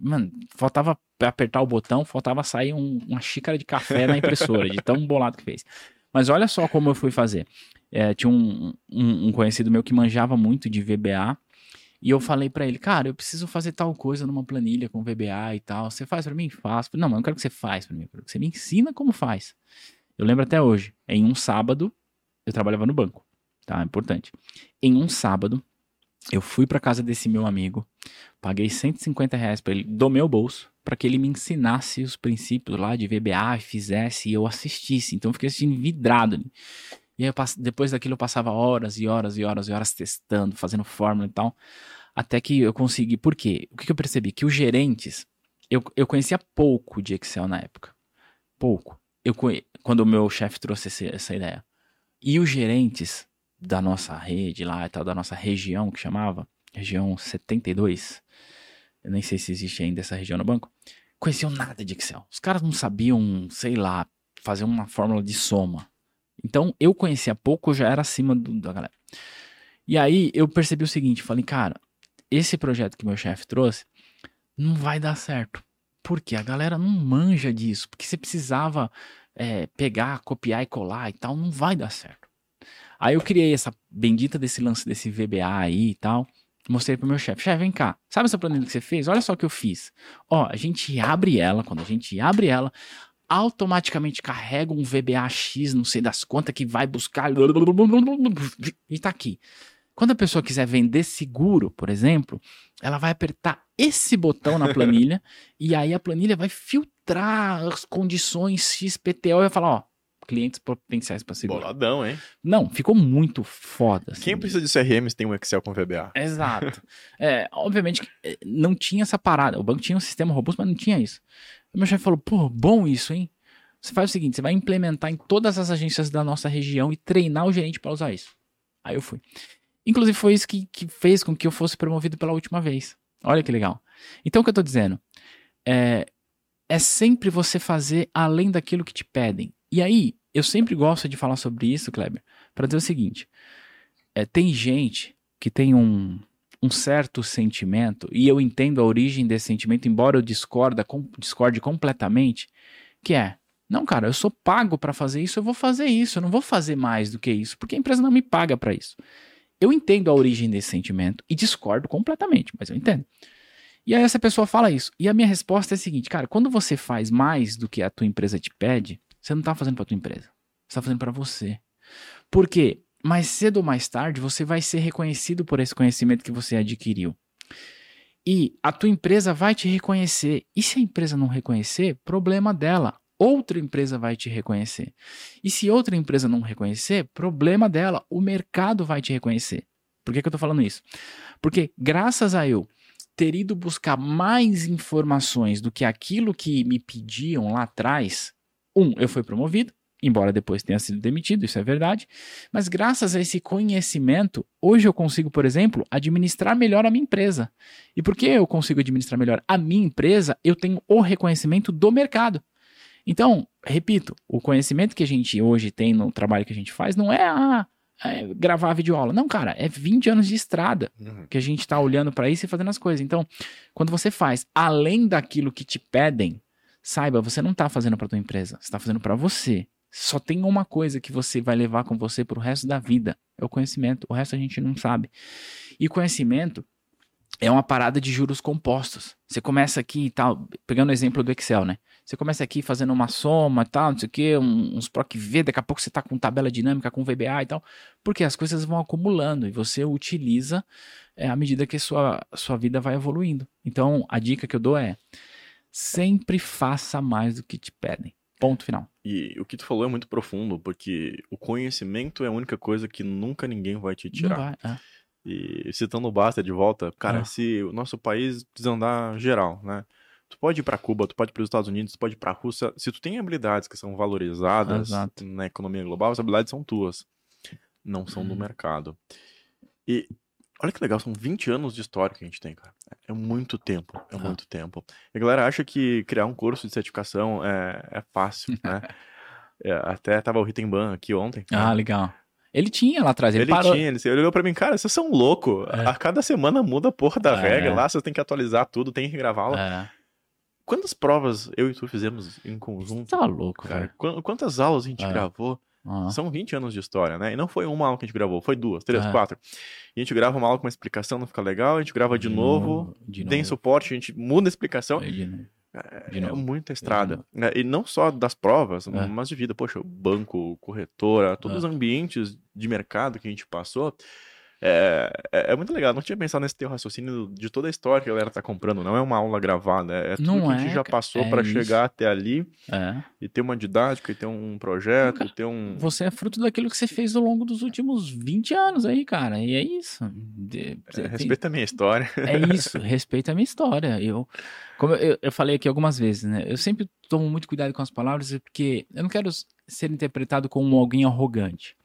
Mano, faltava apertar o botão, faltava sair um- uma xícara de café na impressora, de tão bolado que fez. Mas olha só como eu fui fazer. É, tinha um, um- um conhecido meu que manjava muito de VBA. E eu falei pra ele, cara, eu preciso fazer tal coisa numa planilha com VBA e tal. Você faz pra mim? Falei, Não, mas eu não quero que você faz pra mim. Eu quero que você me ensina como faz. Eu lembro até hoje. Em um sábado, eu trabalhava no banco. Tá? Importante. Em um sábado, eu fui pra casa desse meu amigo, paguei 150 reais pra ele, do meu bolso, pra que ele me ensinasse os princípios lá de VBA, fizesse e eu assistisse. Então eu fiquei assistindo vidrado ali. E aí depois daquilo eu passava horas e horas e horas e horas testando, fazendo fórmula e tal, até que eu consegui. Por quê? O que que eu percebi? Que os gerentes, eu, eu conhecia pouco de Excel na época. Pouco. Eu, conhe- quando o meu chefe trouxe essa ideia. E os gerentes da nossa rede lá e tal, da nossa região que chamava, região 72, eu nem sei se existe ainda essa região no banco, conheciam nada de Excel. Os caras não sabiam, sei lá, fazer uma fórmula de soma. Então eu conhecia pouco, já era acima do- da galera. E aí eu percebi o seguinte, falei, cara, esse projeto que meu chefe trouxe não vai dar certo. Porque a galera não manja disso. Porque você precisava é, pegar, copiar e colar e tal, não vai dar certo. Aí eu criei essa bendita desse lance desse VBA aí e tal. Mostrei pro meu chefe. Chefe, vem cá. Sabe essa planilha que você fez? Olha só o que eu fiz. Ó, a gente abre ela. Quando a gente abre ela, automaticamente carrega um VBA X, não sei das quantas, que vai buscar. E tá aqui. Quando a pessoa quiser vender seguro, por exemplo, ela vai apertar esse botão na planilha e aí a planilha vai filtrar as condições XPTO e vai falar, ó, clientes potenciais para seguro. Boladão, hein? Não, ficou muito foda. assim. Quem precisa de CRMs tem um Excel com VBA. Exato. É, obviamente eh, não tinha essa parada. O banco tinha um sistema robusto, mas não tinha isso. O meu chefe falou, pô, bom isso, hein? Você faz o seguinte, você vai implementar em todas as agências da nossa região e treinar o gerente para usar isso. Aí eu fui. Inclusive foi isso que, que fez com que eu fosse promovido pela última vez. Olha que legal. Então o que eu tô dizendo é, é sempre você fazer além daquilo que te pedem. E aí, eu sempre gosto de falar sobre isso, Kleber, para dizer o seguinte: é, tem gente que tem um, um certo sentimento, e eu entendo a origem desse sentimento, embora eu discorda, com, discorde completamente, que é, não, cara, eu sou pago para fazer isso, eu vou fazer isso, eu não vou fazer mais do que isso, porque a empresa não me paga para isso. Eu entendo a origem desse sentimento e discordo completamente, mas eu entendo. E aí essa pessoa fala isso. E a minha resposta é a seguinte, cara, quando você faz mais do que a tua empresa te pede, você não tá fazendo para tua empresa. Você tá fazendo para você. Por quê? Mais cedo ou mais tarde, você vai ser reconhecido por esse conhecimento que você adquiriu. E a tua empresa vai te reconhecer. E se a empresa não reconhecer, problema dela. Outra empresa vai te reconhecer. E se outra empresa não reconhecer, problema dela. O mercado vai te reconhecer. Por que, que eu tô falando isso? Porque graças a eu ter ido buscar mais informações do que aquilo que me pediam lá atrás, um, eu fui promovido, embora depois tenha sido demitido, isso é verdade, mas graças a esse conhecimento, hoje eu consigo, por exemplo, administrar melhor a minha empresa. E por que eu consigo administrar melhor a minha empresa? Eu tenho o reconhecimento do mercado. Então, repito, o conhecimento que a gente hoje tem no trabalho que a gente faz não é ah, é, gravar a videoaula. Não, cara, é 20 anos de estrada Uhum. que a gente tá olhando para isso e fazendo as coisas. Então, quando você faz além daquilo que te pedem, saiba, você não tá fazendo para tua empresa, você tá fazendo para você. Só tem uma coisa que você vai levar com você pro resto da vida, é o conhecimento. O resto a gente não sabe. E conhecimento é uma parada de juros compostos. Você começa aqui e tal, pegando o exemplo do Excel, né? Você começa aqui fazendo uma soma e tal, não sei o quê, uns PROC V, daqui a pouco você tá com tabela dinâmica, com VBA e tal, porque as coisas vão acumulando e você utiliza é, à medida que a sua, sua vida vai evoluindo. Então, a dica que eu dou é: sempre faça mais do que te pedem. Ponto final. E o que tu falou é muito profundo, porque o conhecimento é a única coisa que nunca ninguém vai te tirar. vai. é. E citando o Basta de volta, cara, Ah. se o nosso país desandar geral, né? Tu pode ir pra Cuba, tu pode ir pros Estados Unidos, tu pode ir pra Rússia. Se tu tem habilidades que são valorizadas Exato. na economia global, as habilidades são tuas. Não são do Uhum. mercado. E olha que legal, são 20 anos de história que a gente tem, cara. É muito tempo, é muito tempo. E a galera acha que criar um curso de certificação é, é fácil, né? É, até tava o Rittenban aqui ontem. né? Ah, legal. Ele tinha lá atrás, ele, Ele, parou. tinha, ele, ele olhou pra mim, cara, vocês são loucos. É. A cada semana muda a porra da É. regra lá, vocês têm que atualizar tudo, tem que gravar aula. É. Quantas provas eu e tu fizemos em conjunto? Tá louco, Cara, velho. Quantas aulas a gente É. gravou? Ah. São 20 anos de história, né? E não foi uma aula que a gente gravou, foi duas, três, É. quatro. E a gente grava uma aula com uma explicação, não fica legal, a gente grava de, novo, de tem novo. suporte, a gente muda a explicação. De de É novo. muita estrada. né? E não só das provas, É. mas de vida. Poxa, banco, corretora, todos É. os ambientes de mercado que a gente passou. É, é, é muito legal. Não tinha pensado nesse teu raciocínio de toda a história que a galera tá comprando. Não é uma aula gravada. É tudo Não que a gente é, já cara. passou É pra isso. chegar até ali É. e ter uma didática, e ter um projeto, e ter um. Você é fruto daquilo que você fez ao longo dos últimos 20 anos aí, cara. E é isso. De- É, tem- respeita a minha história. É isso, respeita a minha história. Eu, como eu, eu falei aqui algumas vezes, né? Eu sempre tomo muito cuidado com as palavras, porque eu não quero ser interpretado como alguém arrogante.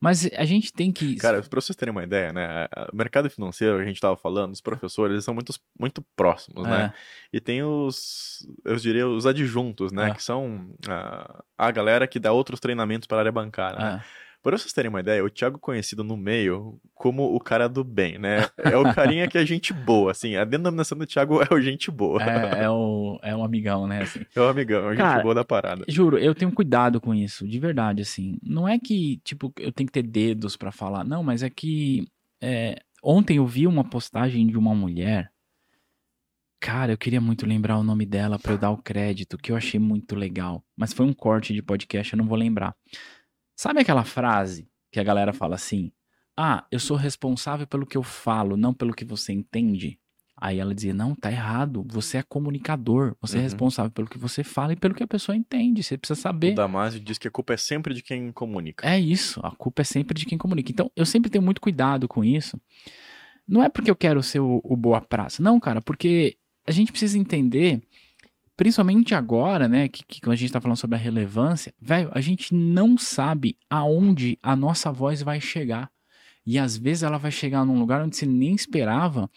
Mas a gente tem que. Cara, pra vocês terem uma ideia, né? O mercado financeiro, a gente tava falando, os professores, eles são muito, muito próximos, né? É, E tem os, eu diria, os adjuntos, né? Ah. Que são ah, a galera que dá outros treinamentos para a área bancária, né? Para vocês terem uma ideia, o Thiago é conhecido no meio como o cara do bem, né? É o carinha que é gente boa, assim. A denominação do Thiago é o gente boa. É, é, o, é um amigão, né? Assim. É o amigão, é o gente Cara, boa da parada. Juro, eu tenho cuidado com isso, de verdade, assim. Não é que, tipo, eu tenho que ter dedos pra falar, não, mas é que é, ontem eu vi uma postagem de uma mulher. Cara, eu queria muito lembrar o nome dela pra eu dar o crédito, que eu achei muito legal. Mas foi um corte de podcast, eu não vou lembrar. Sabe aquela frase que a galera fala assim? Ah, eu sou responsável pelo que eu falo, não pelo que você entende. Aí ela dizia: Não, tá errado. Você é comunicador. Você é Uhum. responsável pelo que você fala e pelo que a pessoa entende. Você precisa O saber. Damásio diz que a culpa é sempre de quem comunica. É isso. A culpa é sempre de quem comunica. Então, eu sempre tenho muito cuidado com isso. Não é porque eu quero ser o, o boa praça. Não, cara, porque a gente precisa entender, principalmente agora, né, que, que quando a gente tá falando sobre a relevância, velho, a gente não sabe aonde a nossa voz vai chegar. E às vezes ela vai chegar num lugar onde você nem esperava.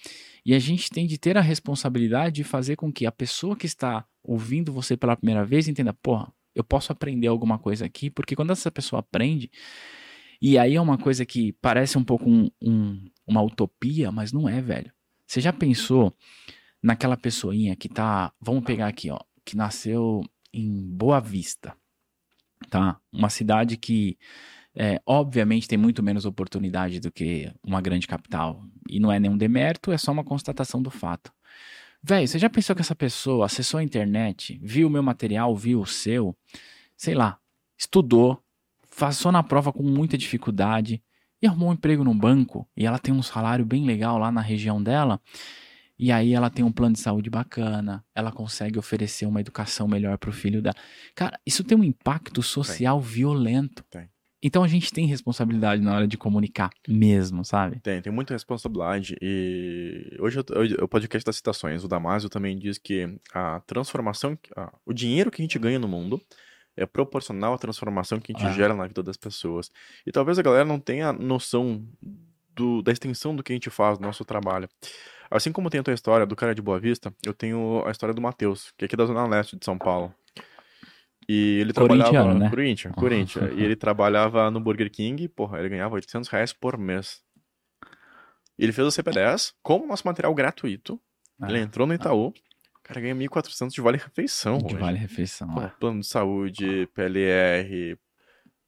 E a gente tem de ter a responsabilidade de fazer com que a pessoa que está ouvindo você pela primeira vez entenda, porra, eu posso aprender alguma coisa aqui, porque quando essa pessoa aprende, e aí é uma coisa que parece um pouco um- um- uma utopia, mas não é, velho. Você já pensou naquela pessoinha que tá, vamos pegar aqui, ó, que nasceu em Boa Vista, tá? Uma cidade que é, obviamente tem muito menos oportunidade do que uma grande capital. E não é nenhum demérito, é só uma constatação do fato. Velho, você já pensou que essa pessoa acessou a internet, viu o meu material, viu o seu, sei lá, estudou, passou na prova com muita dificuldade e arrumou um emprego num banco e ela tem um salário bem legal lá na região dela. E aí ela tem um plano de saúde bacana, ela consegue oferecer uma educação melhor pro filho dela. Cara, isso tem um impacto social violento. Tem. Então a gente tem responsabilidade na hora de comunicar mesmo, sabe? Tem, tem muita responsabilidade. E hoje o podcast das citações, o Damásio também diz que a transformação, a- o dinheiro que a gente ganha no mundo é proporcional à transformação que a gente Ah. gera na vida das pessoas. E talvez a galera não tenha noção do- da extensão do que a gente faz no nosso trabalho. Assim como tem a tua história do cara de Boa Vista, eu tenho a história do Matheus, que é aqui da Zona Leste de São Paulo. E ele trabalhava né? Corinthians, Corinthians. e ele trabalhava no Burger King, porra, ele ganhava 800 reais por mês. Ele fez o CP10 com o nosso material gratuito. Ah, ele entrou no Itaú. O cara ganha 1.400 de vale-refeição. De vale-refeição. É. Plano de saúde, PLR,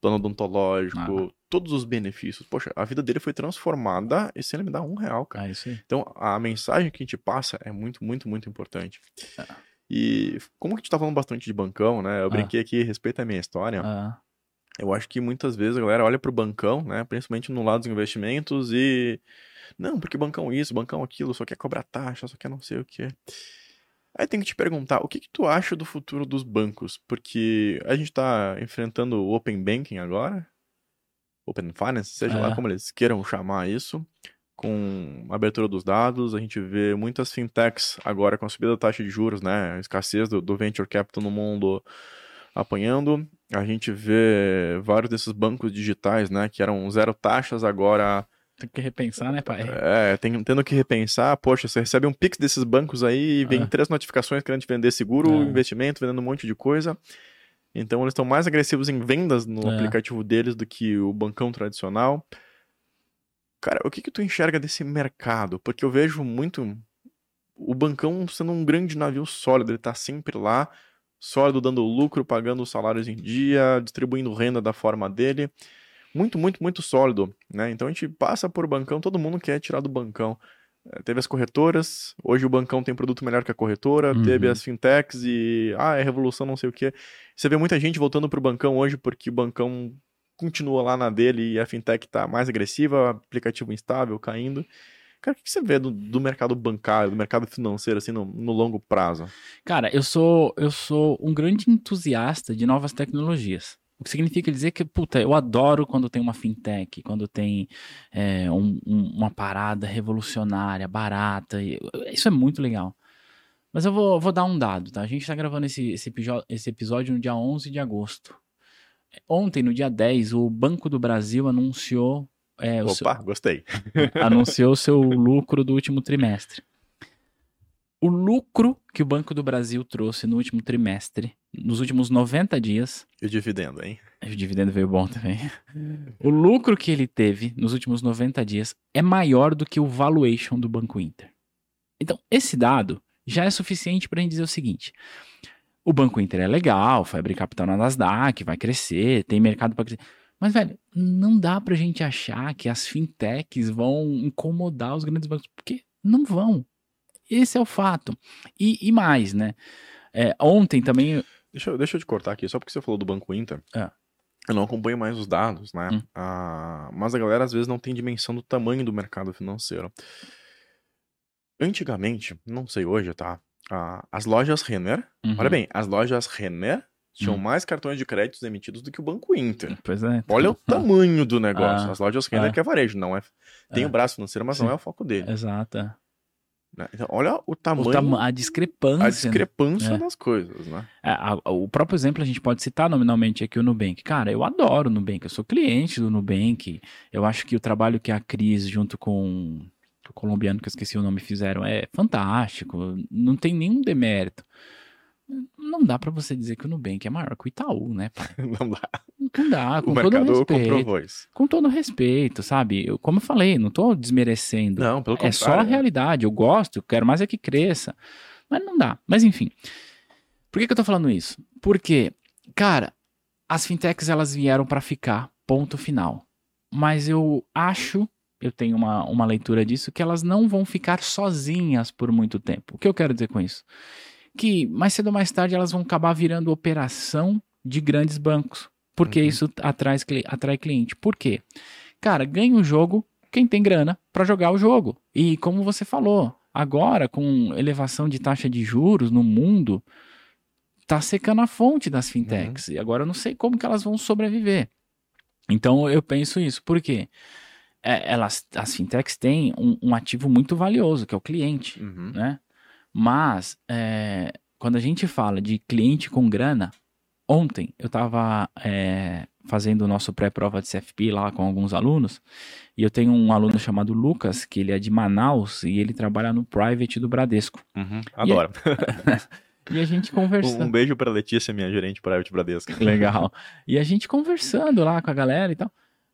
plano odontológico, ah. todos os benefícios. Poxa, a vida dele foi transformada e sem ele me dá um real, cara. Ah, então, a mensagem que a gente passa é muito, muito, muito importante. Ah. E como que a gente tá falando bastante de bancão, né? Eu ah. brinquei aqui, respeita a minha história. Ah. Eu acho que muitas vezes a galera olha pro bancão, né? Principalmente no lado dos investimentos e. Não, porque bancão isso, bancão aquilo, só quer cobrar taxa, só quer não sei o que. Aí tem que te perguntar, o que, que tu acha do futuro dos bancos? Porque a gente tá enfrentando o Open Banking agora, Open Finance, seja é. lá como eles queiram chamar isso com a abertura dos dados, a gente vê muitas fintechs agora com a subida da taxa de juros, né? A escassez do, do venture capital no mundo apanhando. A gente vê vários desses bancos digitais, né? Que eram zero taxas, agora. Tem que repensar, né, pai? É, tem, tendo que repensar. Poxa, você recebe um pix desses bancos aí e vem ah. três notificações querendo te vender seguro, é. investimento, vendendo um monte de coisa. Então eles estão mais agressivos em vendas no é. aplicativo deles do que o bancão tradicional. Cara, o que que tu enxerga desse mercado? Porque eu vejo muito o bancão sendo um grande navio sólido, ele tá sempre lá, sólido, dando lucro, pagando os salários em dia, distribuindo renda da forma dele. Muito, muito, muito sólido, né? Então a gente passa por bancão, todo mundo quer tirar do bancão. É, teve as corretoras, hoje o bancão tem produto melhor que a corretora, uhum. teve as fintechs e, ah, é revolução, não sei o que. Você vê muita gente voltando pro bancão hoje porque o bancão continua lá na dele e a fintech está mais agressiva, aplicativo instável, caindo. Cara, o que você vê do, do mercado bancário, do mercado financeiro, assim, no, no, longo prazo? Cara, eu sou, eu sou um grande entusiasta de novas tecnologias. O que significa dizer que, puta, eu adoro quando tem uma fintech, quando tem é, um, um, uma parada revolucionária, barata. Isso é muito legal. Mas eu vou, vou dar um dado, tá? A gente está gravando esse, esse, esse episódio no dia 11 de agosto. Ontem, no dia 10, o Banco do Brasil anunciou. É, Opa, seu, gostei. anunciou o seu lucro do último trimestre. O lucro que o Banco do Brasil trouxe no último trimestre, nos últimos 90 dias. E o dividendo, hein? O dividendo veio bom também. o lucro que ele teve nos últimos 90 dias é maior do que o valuation do Banco Inter. Então, esse dado já é suficiente para a gente dizer o seguinte: o Banco Inter é legal, vai abrir capital na Nasdaq, vai crescer, tem mercado para crescer. Mas, velho, não dá pra gente achar que as fintechs vão incomodar os grandes bancos, porque não vão. Esse é o fato. E, e mais, né? É, ontem também. Deixa, deixa eu te cortar aqui, só porque você falou do Banco Inter. É. Eu não acompanho mais os dados, né? Hum. Ah, mas a galera às vezes não tem dimensão do tamanho do mercado financeiro. Antigamente, não sei hoje, tá? as lojas Renner, uhum. olha bem, as lojas Renner tinham uhum. mais cartões de créditos emitidos do que o Banco Inter. Pois é. Olha o tamanho do negócio. Ah, as lojas Renner, ah, que é varejo, não é. Tem é. o braço financeiro, mas Sim. não é o foco dele. Exato. Né? Então, olha o tamanho. O a discrepância. A discrepância é. das coisas, né? É, a, o próprio exemplo a gente pode citar nominalmente aqui o Nubank. Cara, eu adoro o Nubank, eu sou cliente do Nubank. Eu acho que o trabalho que a Cris, junto com o colombiano que eu esqueci o nome fizeram é fantástico, não tem nenhum demérito. Não dá para você dizer que o Nubank é maior que o Itaú, né? Pai? Não dá. Não dá, com o todo respeito. Com todo respeito, sabe? Eu, como eu falei, não tô desmerecendo. Não, pelo contrário. É só a realidade. Eu gosto, eu quero mais é que cresça. Mas não dá. Mas enfim. Por que, que eu tô falando isso? Porque, cara, as fintechs elas vieram para ficar, ponto final. Mas eu acho eu tenho uma, uma leitura disso, que elas não vão ficar sozinhas por muito tempo. O que eu quero dizer com isso? Que mais cedo ou mais tarde elas vão acabar virando operação de grandes bancos. Porque uhum. isso atrai, atrai cliente. Por quê? Cara, ganha o jogo quem tem grana para jogar o jogo. E como você falou, agora com elevação de taxa de juros no mundo, tá secando a fonte das fintechs. Uhum. E agora eu não sei como que elas vão sobreviver. Então eu penso isso. Por quê? é, elas, as fintechs têm um, um, ativo muito valioso, que é o cliente, uhum. né? Mas, é, quando a gente fala de cliente com grana, ontem eu estava é, fazendo o nosso pré-prova de CFP lá com alguns alunos, e eu tenho um aluno chamado Lucas, que ele é de Manaus, e ele trabalha no private do Bradesco. Uhum. Adoro. E a gente conversando. Um beijo pra Letícia, minha gerente private Bradesco. Legal. E a gente conversando lá com a galera e tal.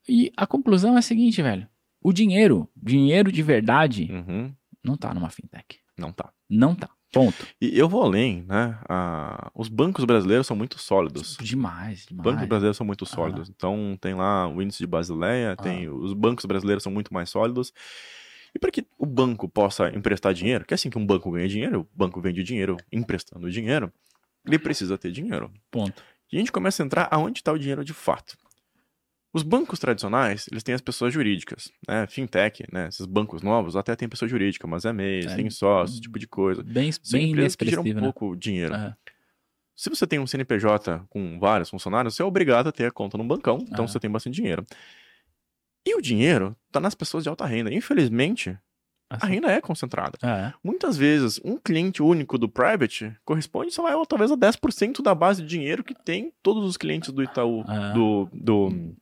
E a conclusão é a seguinte, velho. O dinheiro, dinheiro de verdade, Uhum. não tá numa fintech. Não tá. Não tá. Ponto. E eu vou além, né? Ah, os bancos brasileiros são muito sólidos. Demais, demais. Bancos brasileiros são muito sólidos. Então, tem lá o índice de Basileia, tem os bancos brasileiros são muito mais sólidos. E para que o banco possa emprestar dinheiro, que é assim que um banco ganha dinheiro, o banco vende dinheiro emprestando dinheiro, ele precisa ter dinheiro. Ponto. E a gente começa a entrar aonde está o dinheiro de fato. Os bancos tradicionais, eles têm as pessoas jurídicas, né? Fintech, né? Esses bancos novos até tem pessoa jurídica, mas é MEI, É. tem sócio, esse tipo de coisa. Bem, São bem empresas que geram um né? pouco dinheiro. É. Se você tem um CNPJ com vários funcionários, você é obrigado a ter a conta num bancão, então Ah. você tem bastante dinheiro. E o dinheiro tá nas pessoas de alta renda. Infelizmente, a Assim. renda é concentrada. É. Muitas vezes, um cliente único do private corresponde, sei lá, talvez a 10% da base de dinheiro que tem todos os clientes do Itaú, Ah. do, do,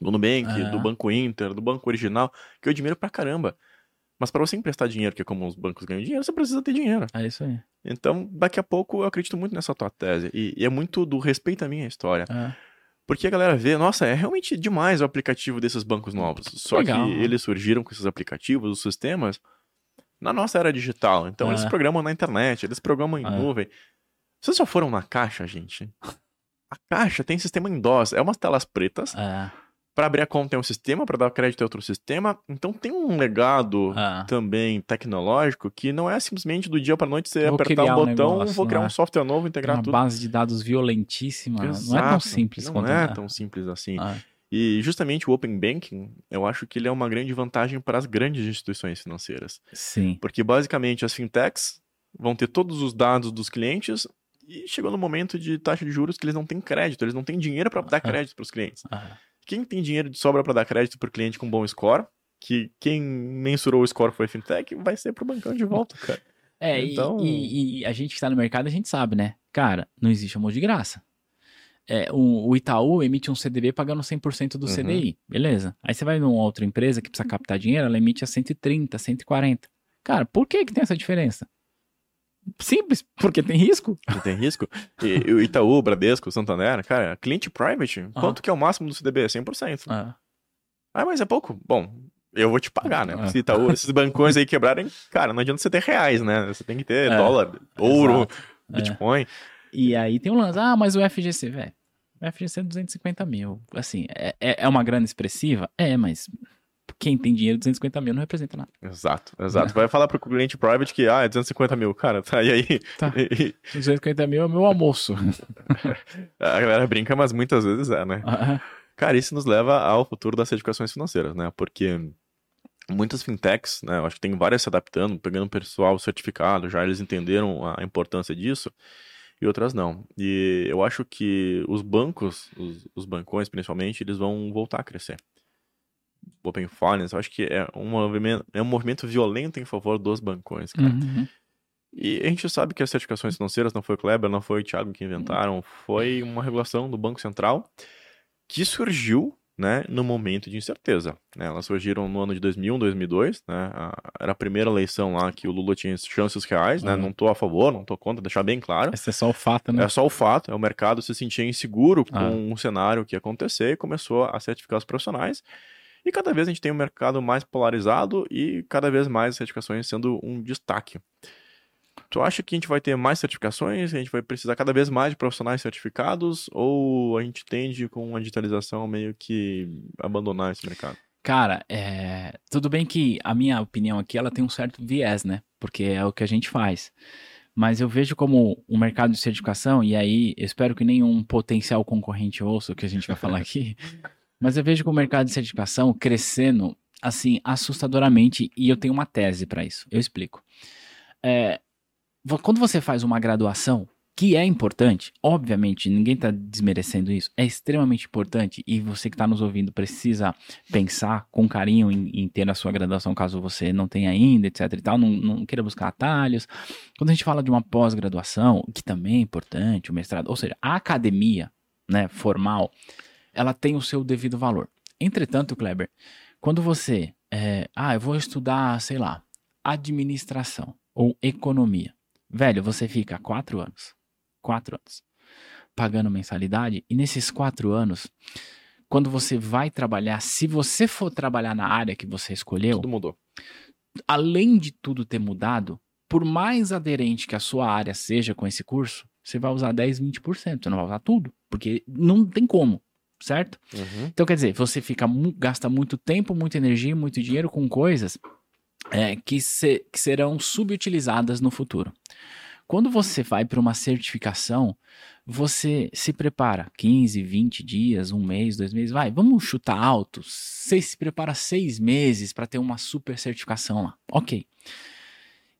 do Nubank, Ah. do Banco Inter, do Banco Original, que é o dinheiro pra caramba. Mas para você emprestar dinheiro, que é como os bancos ganham dinheiro, você precisa ter dinheiro. É isso aí. Então, daqui a pouco eu acredito muito nessa tua tese. E, e é muito do respeito à minha história. É. Porque a galera vê, nossa, é realmente demais o aplicativo desses bancos novos. Só Legal. que eles surgiram com esses aplicativos, os sistemas, na nossa era digital. Então, É. eles programam na internet, eles programam em É. nuvem. Vocês já foram na caixa, gente? A caixa tem sistema em DOS, é umas telas pretas. É. Para abrir a conta tem um sistema, para dar crédito é outro sistema. Então tem um legado É. também tecnológico que não é simplesmente do dia para noite você Vou apertar um um botão, negócio, vou criar né? um software novo, integrar Uma tudo. base de dados violentíssima. Não é tão Exato, simples Não quanto é tão simples assim. É. E justamente o Open Banking, eu acho que ele é uma grande vantagem para as grandes instituições financeiras. Sim. Porque basicamente as fintechs vão ter todos os dados dos clientes e chegou no momento de taxa de juros que eles não têm crédito, eles não têm dinheiro para dar crédito para os clientes. É. Quem tem dinheiro de sobra para dar crédito para o cliente com bom score, que quem mensurou o score foi a fintech, vai ser pro bancão de volta, cara. É, e- Então- e, e a gente que tá no mercado, a gente sabe, né? Cara, não existe amor de graça. É, o, o Itaú emite um CDB pagando 100% do Uhum. CDI, beleza. Aí você vai numa outra empresa que precisa captar dinheiro, ela emite a 130, 140. Cara, por que que tem essa diferença? Simples, porque tem risco. Tem risco. E, o Itaú, o Bradesco, Santander, cara, cliente private, quanto que é o máximo do CDB? 100%. Ah, Ah, mas é pouco? Bom, eu vou te pagar, né? É. Se Itaú, esses bancões aí quebrarem, cara, não adianta você ter reais, né? Você tem que ter É, dólar, ouro, exato. É. Bitcoin. E aí tem um lance, ah, mas o FGC, velho. O FGC é 250 mil. Assim, é, é é uma grana expressiva? É, mas quem tem dinheiro, 250 mil não representa nada. Exato, exato. Vai falar pro cliente private que, ah, é 250 mil. Cara, tá, e aí? Tá. E- 250 mil é meu almoço. a galera brinca, mas muitas vezes é, né? Ah, Cara, isso nos leva ao futuro das certificações financeiras, né? Porque muitas fintechs, né? Eu acho que tem várias se adaptando, pegando pessoal certificado, já eles entenderam a importância disso, e outras não. E eu acho que os bancos, os, os bancões principalmente, eles vão voltar a crescer. Open Finance, eu acho que é um movimento, é um movimento violento em favor dos bancões, cara. uhum. E a gente sabe que as certificações financeiras não foi o Kleber, não foi o Thiago que inventaram, foi uma regulação do Banco Central que surgiu, né, no momento de incerteza. né? Elas surgiram no ano de 2001, 2002, né? a- Era a primeira eleição lá que o Lula tinha chances reais, né? Uhum. Não tô a favor, não tô contra, deixar bem claro. Esse é só o fato, né? É só o fato, é o mercado se sentia inseguro com Ah. um cenário que ia acontecer e começou a certificar os profissionais. E cada vez a gente tem um mercado mais polarizado e cada vez mais certificações sendo um destaque. Tu acha que a gente vai ter mais certificações? A gente vai precisar cada vez mais de profissionais certificados? Ou a gente tende, com a digitalização, meio que abandonar esse mercado? Cara, é... tudo bem que a minha opinião aqui ela tem um certo viés, né? Porque é o que a gente faz. Mas eu vejo como o mercado de certificação, e aí eu espero que nenhum potencial concorrente ouça o que a gente vai falar aqui, mas eu vejo como o mercado de certificação crescendo, assim, assustadoramente, e eu tenho uma tese para isso. Eu explico. É, quando você faz uma graduação, que é importante, obviamente, ninguém está desmerecendo isso, é extremamente importante, e você que está nos ouvindo precisa pensar com carinho em, em ter a sua graduação, caso você não tenha ainda, etc e tal, não, não queira buscar atalhos. Quando a gente fala de uma pós-graduação, que também é importante, o mestrado, ou seja, a academia, né, formal, ela tem o seu devido valor. Entretanto, Kleber, quando você, é, ah, eu vou estudar, sei lá, administração ou economia, velho, você fica quatro anos, quatro anos, pagando mensalidade, e nesses quatro anos, quando você vai trabalhar, se você for trabalhar na área que você escolheu, Tudo mudou. além de tudo ter mudado, por mais aderente que a sua área seja com esse curso, você vai usar 10, 20%, você não vai usar tudo, porque não tem como, certo? Uhum. Então, quer dizer, você fica gasta muito tempo, muita energia, muito dinheiro com coisas é, que, se- que serão subutilizadas no futuro. Quando você vai para uma certificação, você se prepara 15, 20 dias, um mês, dois meses, vai, vamos chutar alto. Você se prepara seis meses para ter uma super certificação lá. Ok.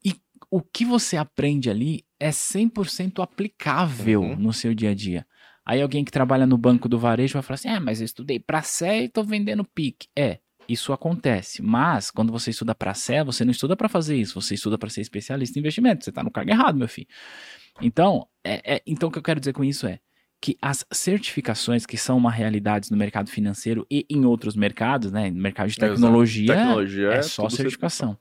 E o que você aprende ali é 100% aplicável Uhum. no seu dia a dia. Aí alguém que trabalha no banco do varejo vai falar assim: ah, mas eu estudei para Sé e tô vendendo PIC. É, isso acontece. Mas quando você estuda para Sé, você não estuda para fazer isso, você estuda para ser especialista em investimento. Você tá no cargo errado, meu filho. Então, é, é- então o que eu quero dizer com isso é que as certificações que são uma realidade no mercado financeiro e em outros mercados, né, no mercado de tecnologia, Tecnologia é é só tudo certificação.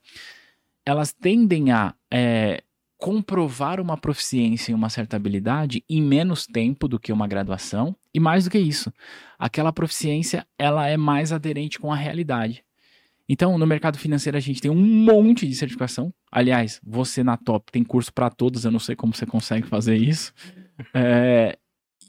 Elas tendem a é, comprovar uma proficiência em uma certa habilidade em menos tempo do que uma graduação e mais do que isso, aquela proficiência ela é mais aderente com a realidade. Então, no mercado financeiro a gente tem um monte de certificação. Aliás, você na Top tem curso para todos. Eu não sei como você consegue fazer isso. É,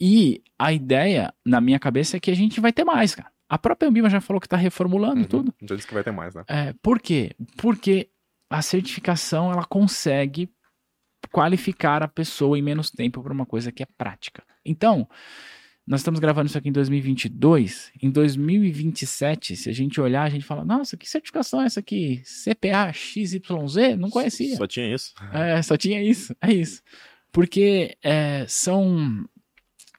e a ideia na minha cabeça é que a gente vai ter mais, cara. A própria Ambima já falou que está reformulando Uhum. tudo. Já disse que vai ter mais, né? É, por quê? Porque a certificação ela consegue qualificar a pessoa em menos tempo para uma coisa que é prática. Então, nós estamos gravando isso aqui em 2022. Em 2027, se a gente olhar, a gente fala: Nossa, que certificação é essa aqui? CPA XYZ? Não conhecia. Só tinha isso. É, só tinha isso, é isso. Porque é, são.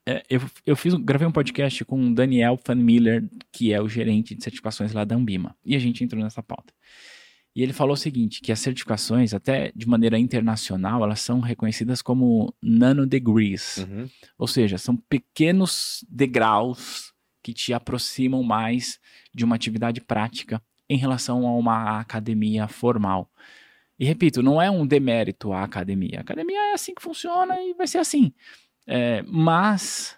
é, eu eu fiz, um- gravei um podcast com o Daniel Van Miller, que é o gerente de certificações lá da Ambima, e a gente entrou nessa pauta. E ele falou o seguinte: que as certificações, até de maneira internacional, elas são reconhecidas como nanodegrees. Uhum. Ou seja, são pequenos degraus que te aproximam mais de uma atividade prática em relação a uma academia formal. E repito, não é um demérito à academia. A academia é assim que funciona e vai ser assim. É, mas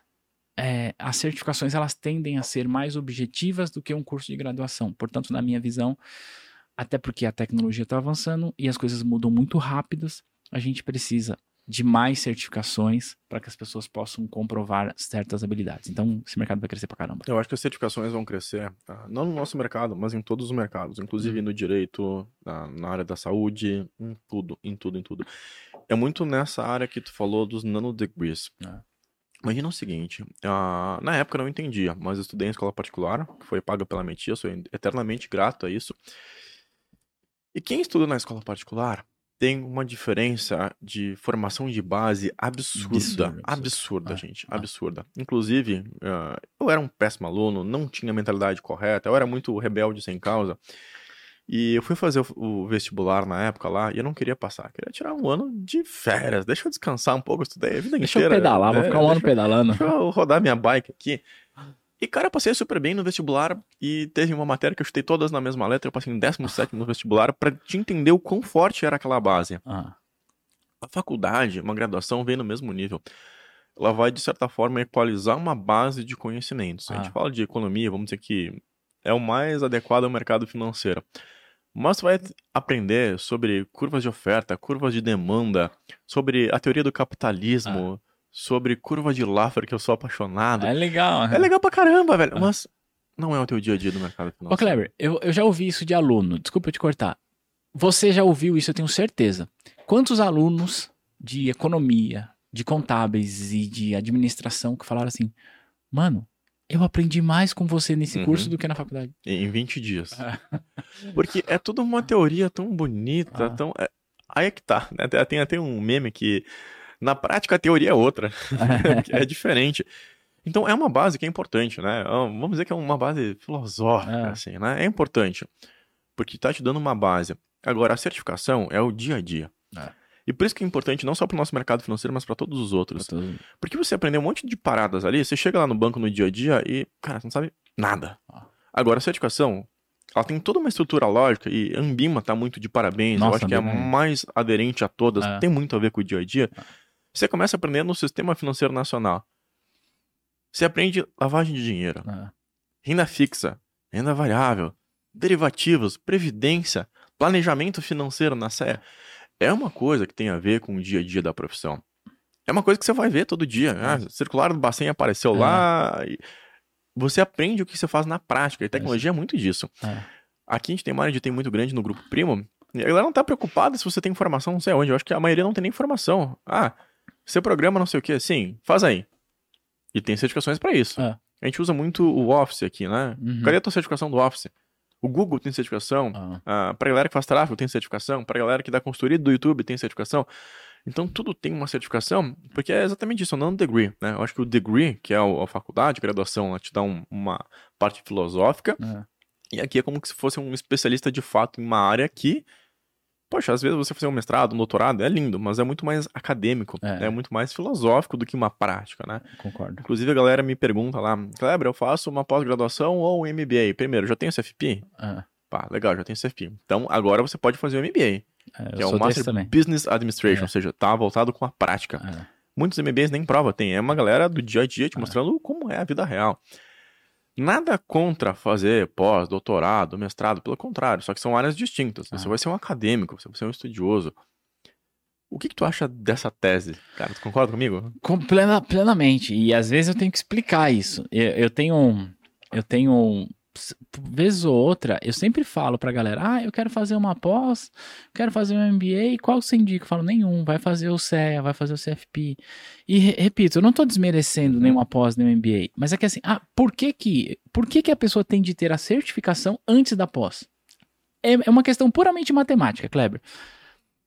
é, as certificações elas tendem a ser mais objetivas do que um curso de graduação. Portanto, na minha visão, até porque a tecnologia está avançando e as coisas mudam muito rápidas, a gente precisa de mais certificações para que as pessoas possam comprovar certas habilidades. Então, esse mercado vai crescer pra caramba. Eu acho que as certificações vão crescer, ah, não no nosso mercado, mas em todos os mercados, inclusive Uhum. no direito, na, área da saúde, em tudo, em tudo, em tudo. É muito nessa área que tu falou dos nanodegrees. É. Imagina o seguinte, ah, na época eu não entendia, mas eu estudei em escola particular, que foi paga pela minha tia, sou eternamente grato a isso. E quem estuda na escola particular tem uma diferença de formação de base absurda. Absurda, Absurda, absurda. Ah, gente. ah. Absurda. Inclusive, ah, eu era um péssimo aluno, não tinha a mentalidade correta, eu era muito rebelde sem causa. E eu fui fazer o, o vestibular na época lá e eu não queria passar. Queria tirar um ano de férias. Deixa eu descansar um pouco, eu estudei a vida Deixa eu inteira. pedalar, vou né? ficar um ano Deixa- pedalando. Deixa eu rodar minha bike aqui. E, cara, eu passei super bem no vestibular e teve uma matéria que eu chutei todas na mesma letra. Eu passei em 17 no vestibular pra te entender o quão forte era aquela base. Ah, A faculdade, uma graduação, vem no mesmo nível. Ela vai, de certa forma, equalizar uma base de conhecimentos. A gente Ah. fala de economia, vamos dizer que é o mais adequado ao mercado financeiro. Mas tu vai aprender sobre curvas de oferta, curvas de demanda, sobre a teoria do capitalismo, sobre curva de Laffer, que eu sou apaixonado. é legal. É legal pra caramba, velho. Ah. Mas não é o teu dia a dia do mercado Ô, financeiro. Kleber, eu, eu já ouvi isso de aluno. Desculpa eu te cortar. Você já ouviu isso, eu tenho certeza. Quantos alunos de economia, de contábeis e de administração que falaram assim: Mano, eu aprendi mais com você nesse Uhum. curso do que na faculdade. Em 20 dias. Ah. Porque é tudo uma teoria tão bonita, Ah. tão. é- Aí é que tá. Né? Tem até um meme que. Na prática a teoria é outra. é diferente. Então é uma base que é importante, né? É Vamos dizer que é uma base filosófica, É. assim, né? É importante. Porque tá te dando uma base. Agora, a certificação é o dia a dia. É. E por isso que é importante não só para o nosso mercado financeiro, mas para todos os outros. Porque você aprendeu um monte de paradas ali, você chega lá no banco no dia a dia e, cara, você não sabe nada. Ah. Agora, a certificação, ela tem toda uma estrutura lógica e Ambima tá muito de parabéns. Nossa, eu acho que é a é. mais aderente a todas, É. tem muito a ver com o dia a dia. Você começa aprendendo no sistema financeiro nacional. Você aprende lavagem de dinheiro, É. renda fixa, renda variável, derivativos, previdência, planejamento financeiro na SE. É uma coisa que tem a ver com o dia a dia da profissão. É uma coisa que você vai ver todo dia. Ah, circular do Bacen apareceu É. lá. Você aprende o que você faz na prática. E tecnologia é muito disso. É. Aqui a gente tem uma área de TI muito grande no grupo Primo. E a galera não tá preocupada se você tem informação não sei onde. Eu acho que a maioria não tem nem informação. Ah, você programa não sei o que. Sim, faz aí. E tem certificações pra isso. É. A gente usa muito o Office aqui, né? Uhum. Cadê a tua certificação do Office? O Google tem certificação. Ah, Ah, pra galera que faz tráfego tem certificação. Pra galera que dá consultoria do YouTube tem certificação. Então tudo tem uma certificação, porque é exatamente isso, não um degree, né? Eu acho que o degree, que é a faculdade, a graduação, ela te dá um- uma parte filosófica, é. e aqui é como se fosse um especialista de fato em uma área que, poxa, às vezes você fazer um mestrado, um doutorado, é lindo, mas é muito mais acadêmico, É. é, muito mais filosófico do que uma prática, né? Concordo. Inclusive a galera me pergunta lá, Kleber, eu faço uma pós-graduação ou um MBA? Primeiro, já tenho CFP? É. Pá, legal, já tenho CFP. Então agora você pode fazer o MBA, É, que é o Master. Business Administration, É. ou seja, tá voltado com a prática. É. Muitos MBAs nem prova tem, é uma galera do dia a dia te É. mostrando como é a vida real. Nada contra fazer pós, doutorado, mestrado, pelo contrário, só que são áreas distintas. Você Ah. vai ser um acadêmico, você vai ser um estudioso. O que, que tu acha dessa tese? Cara, tu concorda comigo? Com- plena- plenamente. E às vezes eu tenho que explicar isso. Eu, eu tenho. um- Eu tenho. Vez ou outra, eu sempre falo pra galera: ah, eu quero fazer uma pós, quero fazer um MBA, qual você indica? Eu falo: nenhum, vai fazer o CEA, vai fazer o CFP. E re- repito, eu não tô desmerecendo nenhuma pós, nenhum MBA, mas é que assim, ah, por que que, por que, que a pessoa tem de ter a certificação antes da pós? É, é uma questão puramente matemática, Kleber.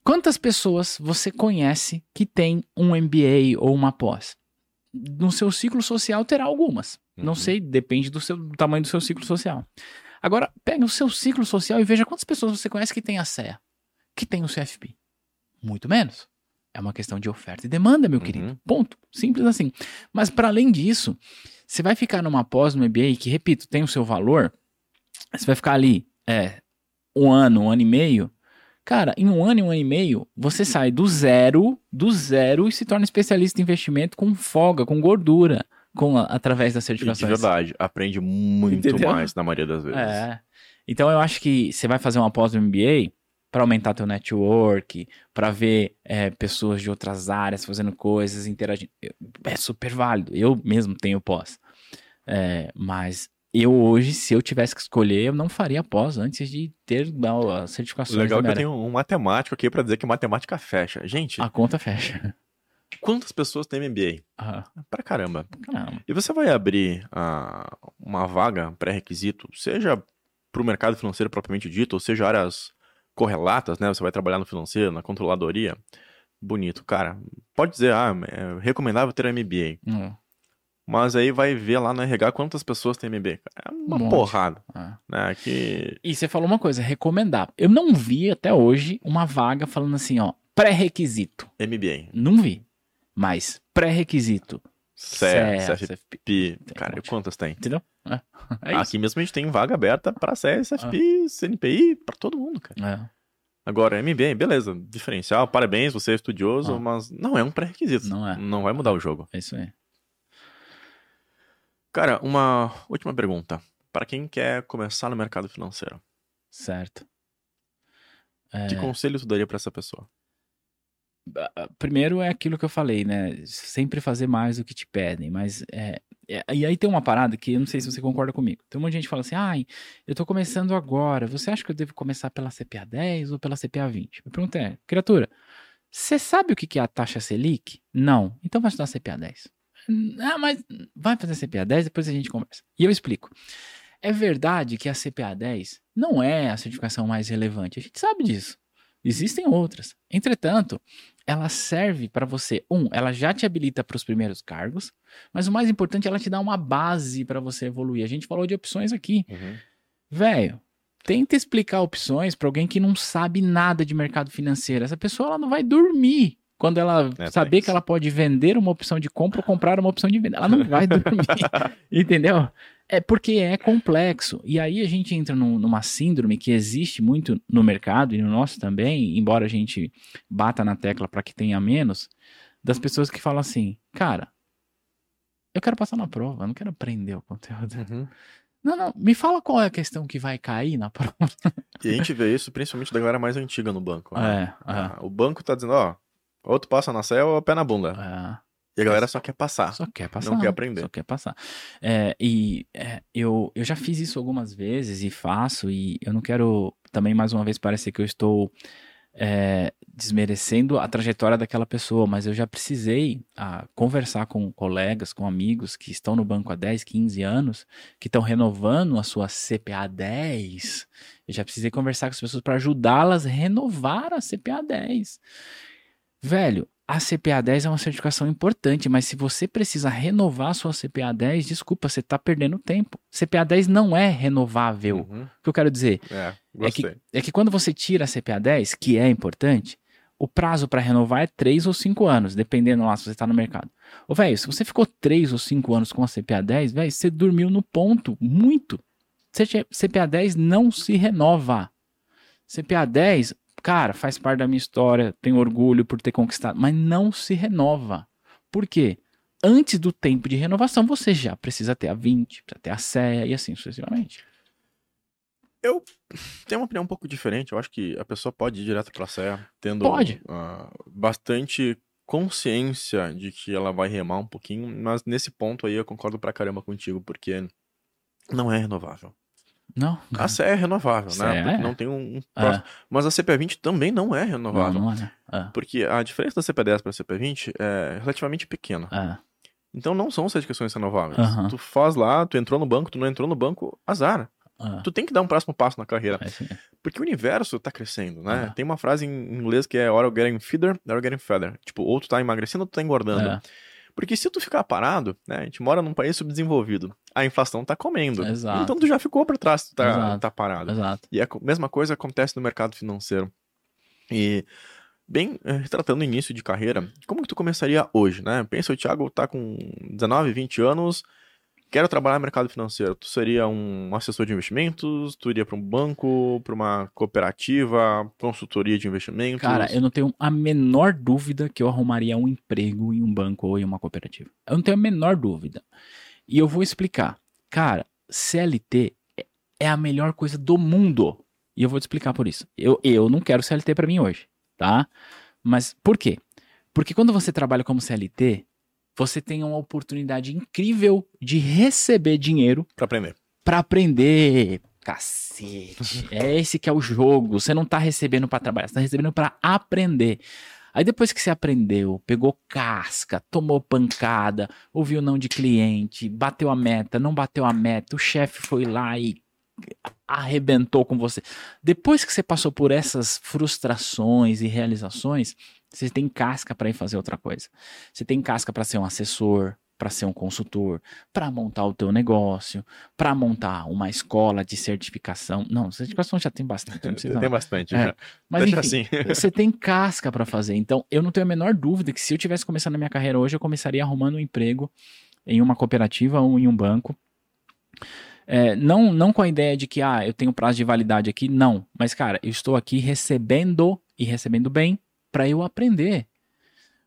Quantas pessoas você conhece que tem um MBA ou uma pós? No seu ciclo social terá algumas. Não Uhum. sei, depende do, seu, do tamanho do seu ciclo social. Agora, pega o seu ciclo social e veja quantas pessoas você conhece que tem a CEA, que tem o CFP. Muito menos. É uma questão de oferta e demanda, meu Uhum. querido. Ponto. Simples assim. Mas para além disso, você vai ficar numa pós no MBA que, repito, tem o seu valor. Você vai ficar ali é, um ano, um ano e meio. Cara, em um ano e um ano e meio, você sai do zero, do zero e se torna especialista em investimento com folga, com gordura, com através das E de certificações. verdade, aprende muito Entendeu? mais na maioria das vezes. É. Então eu acho que você vai fazer uma pós no MBA para aumentar teu network, para ver é, pessoas de outras áreas fazendo coisas, interagindo. É super válido. Eu mesmo tenho pós. É, mas eu hoje, se eu tivesse que escolher, eu não faria pós antes de ter não, as O certificações. legal é que eu tenho um matemático aqui pra dizer que matemática fecha. Gente. A conta fecha. quantas pessoas têm MBA? Ah, Pra caramba. caramba. E você vai abrir ah, uma vaga pré-requisito, seja para o mercado financeiro propriamente dito, ou seja áreas correlatas, né? Você vai trabalhar no financeiro, na controladoria. Bonito, cara. Pode dizer, ah, é recomendável ter MBA. Hum, Mas aí vai ver lá no RH quantas pessoas MBA. cara. É uma Um porrada, ah. né? Que... E você falou uma coisa, recomendar. Eu não vi até hoje uma vaga falando assim, ó, pré-requisito. MBA. Não vi. Mas pré-requisito. CE, CE, CFP. Cara, um quantas tem? Entendeu? É, é. Aqui mesmo a gente tem vaga aberta pra CE, CFP, CNPI, pra todo mundo, cara. É, Agora, MBA, beleza, diferencial, parabéns, você é estudioso, Ah. mas não é um pré-requisito. Não é. Não vai mudar o jogo. é isso aí. Cara, uma última pergunta. Para quem quer começar no mercado financeiro, Certo. É, que conselho tu daria pra essa pessoa? primeiro é aquilo que eu falei, né? Sempre fazer mais do que te pedem. Mas é, é- e aí tem uma parada que eu não sei se você concorda comigo. Tem um monte de gente que fala assim: ai, eu tô começando agora. Você acha que eu devo começar pela CPA 10 ou pela CPA 20? A pergunta é, criatura, você sabe o que que é a taxa Selic? Não. Então vai estudar CPA 10. Ah, mas vai fazer CPA 10, depois a gente conversa. E eu explico. É verdade que a CPA 10 não é a certificação mais relevante. A gente sabe disso. Existem outras. Entretanto, ela serve para você. Um, ela já te habilita para os primeiros cargos, mas o mais importante, ela te dá uma base para você evoluir. A gente falou de opções aqui. Velho, tenta explicar opções para alguém que não sabe nada de mercado financeiro. Essa pessoa ela não vai dormir quando ela É, saber que ela pode vender uma opção de compra ou comprar uma opção de venda. Ela não vai dormir. Entendeu? É porque é complexo. E aí a gente entra num, numa síndrome que existe muito no mercado e no nosso também, embora a gente bata na tecla para que tenha menos, das pessoas que falam assim, cara, eu quero passar na prova, eu não quero aprender o conteúdo. Uhum. Não, não, me fala qual é a questão que vai cair na prova. E a gente vê isso principalmente da galera mais antiga no banco. Né? É, é. Ah, O banco tá dizendo, ó, ou tu passa na céu ou pé na bunda. É. E a galera só quer passar. Só quer passar. Não quer aprender. Só quer passar. É, e é, eu, eu já fiz isso algumas vezes e faço, e eu não quero também mais uma vez parecer que eu estou é, desmerecendo a trajetória daquela pessoa, mas eu já precisei ah, conversar com colegas, com amigos que estão no banco há 10, 15 anos, que estão renovando a sua CPA 10. Eu já precisei conversar com as pessoas para ajudá-las a renovar a CPA 10. Velho, a CPA 10 é uma certificação importante, mas se você precisa renovar a sua CPA 10, desculpa, você está perdendo tempo. CPA 10 não é renovável. Uhum. O que eu quero dizer É, é que, é que quando você tira a CPA 10, que é importante, o prazo para renovar é 3 ou 5 anos, dependendo lá se você está no mercado. Ô, velho, se você ficou 3 ou 5 anos com a CPA 10, velho, você dormiu no ponto, muito. CPA 10 não se renova. CPA 10, cara, faz parte da minha história, tenho orgulho por ter conquistado, mas não se renova. Por quê? Antes do tempo de renovação, você já precisa ter a 20, precisa ter a CEA e assim sucessivamente. Tem uma opinião um pouco diferente. Eu acho que a pessoa pode ir direto pra serra, tendo Pode. ah, bastante consciência de que ela vai remar um pouquinho, mas nesse ponto aí eu concordo pra caramba contigo, porque não é renovável. Não? A CE é renovável, CE né? é. Porque não tem um, É. Mas a CP20 também não é Não, renovável. não é. É. Porque a diferença da CP10 para a CP20 é relativamente pequena. É. Então não são certificações renováveis. Aham. Tu faz lá, tu entrou no banco, tu não entrou no banco, azar. É. Tu tem que dar um próximo passo na carreira. Porque o universo tá crescendo, né? É. Tem uma frase em inglês que é or getting feeder, or getting feather. Tipo, ou tu tá emagrecendo ou tu tá engordando. Porque se tu ficar parado, né? A gente mora num país subdesenvolvido. A inflação tá comendo. Exato. Então tu já ficou pra trás, tu tá, Exato. tá parado. Exato. E a co- mesma coisa acontece no mercado financeiro. E bem, eh, retratando o início de carreira, como que tu começaria hoje, né? Pensa, o Thiago tá com 19, 20 anos, quero trabalhar no mercado financeiro. Tu seria um assessor de investimentos, tu iria para um banco, para uma cooperativa, consultoria de investimentos? Cara, eu não tenho a menor dúvida que eu arrumaria um emprego em um banco ou em uma cooperativa. Eu não tenho a menor dúvida. E eu vou explicar. Cara, CLT é- a melhor coisa do mundo. E eu vou te explicar por isso. Eu, eu não quero CLT pra mim hoje, tá? Mas por quê? Porque quando você trabalha como CLT, você tem uma oportunidade incrível de receber dinheiro Pra aprender. Pra aprender. Cacete. É esse que é o jogo. Você não tá recebendo pra trabalhar, você tá recebendo pra aprender. Aí depois que você aprendeu, pegou casca, tomou pancada, ouviu não de cliente, bateu a meta, não bateu a meta, o chefe foi lá e arrebentou com você. Depois que você passou por essas frustrações e realizações, você tem casca pra ir fazer outra coisa. Você tem casca pra ser um assessor, pra ser um consultor, pra montar o teu negócio, pra montar uma escola de certificação. Não, certificação já tem bastante, não Tem não. bastante. É, já. Mas Deixa enfim, assim. você tem casca pra fazer. Então, eu não tenho a menor dúvida que se eu tivesse começando a minha carreira hoje, eu começaria arrumando um emprego em uma cooperativa ou em um banco. É, não, não com a ideia de que, ah, eu tenho prazo de validade aqui, não. Mas, cara, eu estou aqui recebendo e recebendo bem pra eu aprender.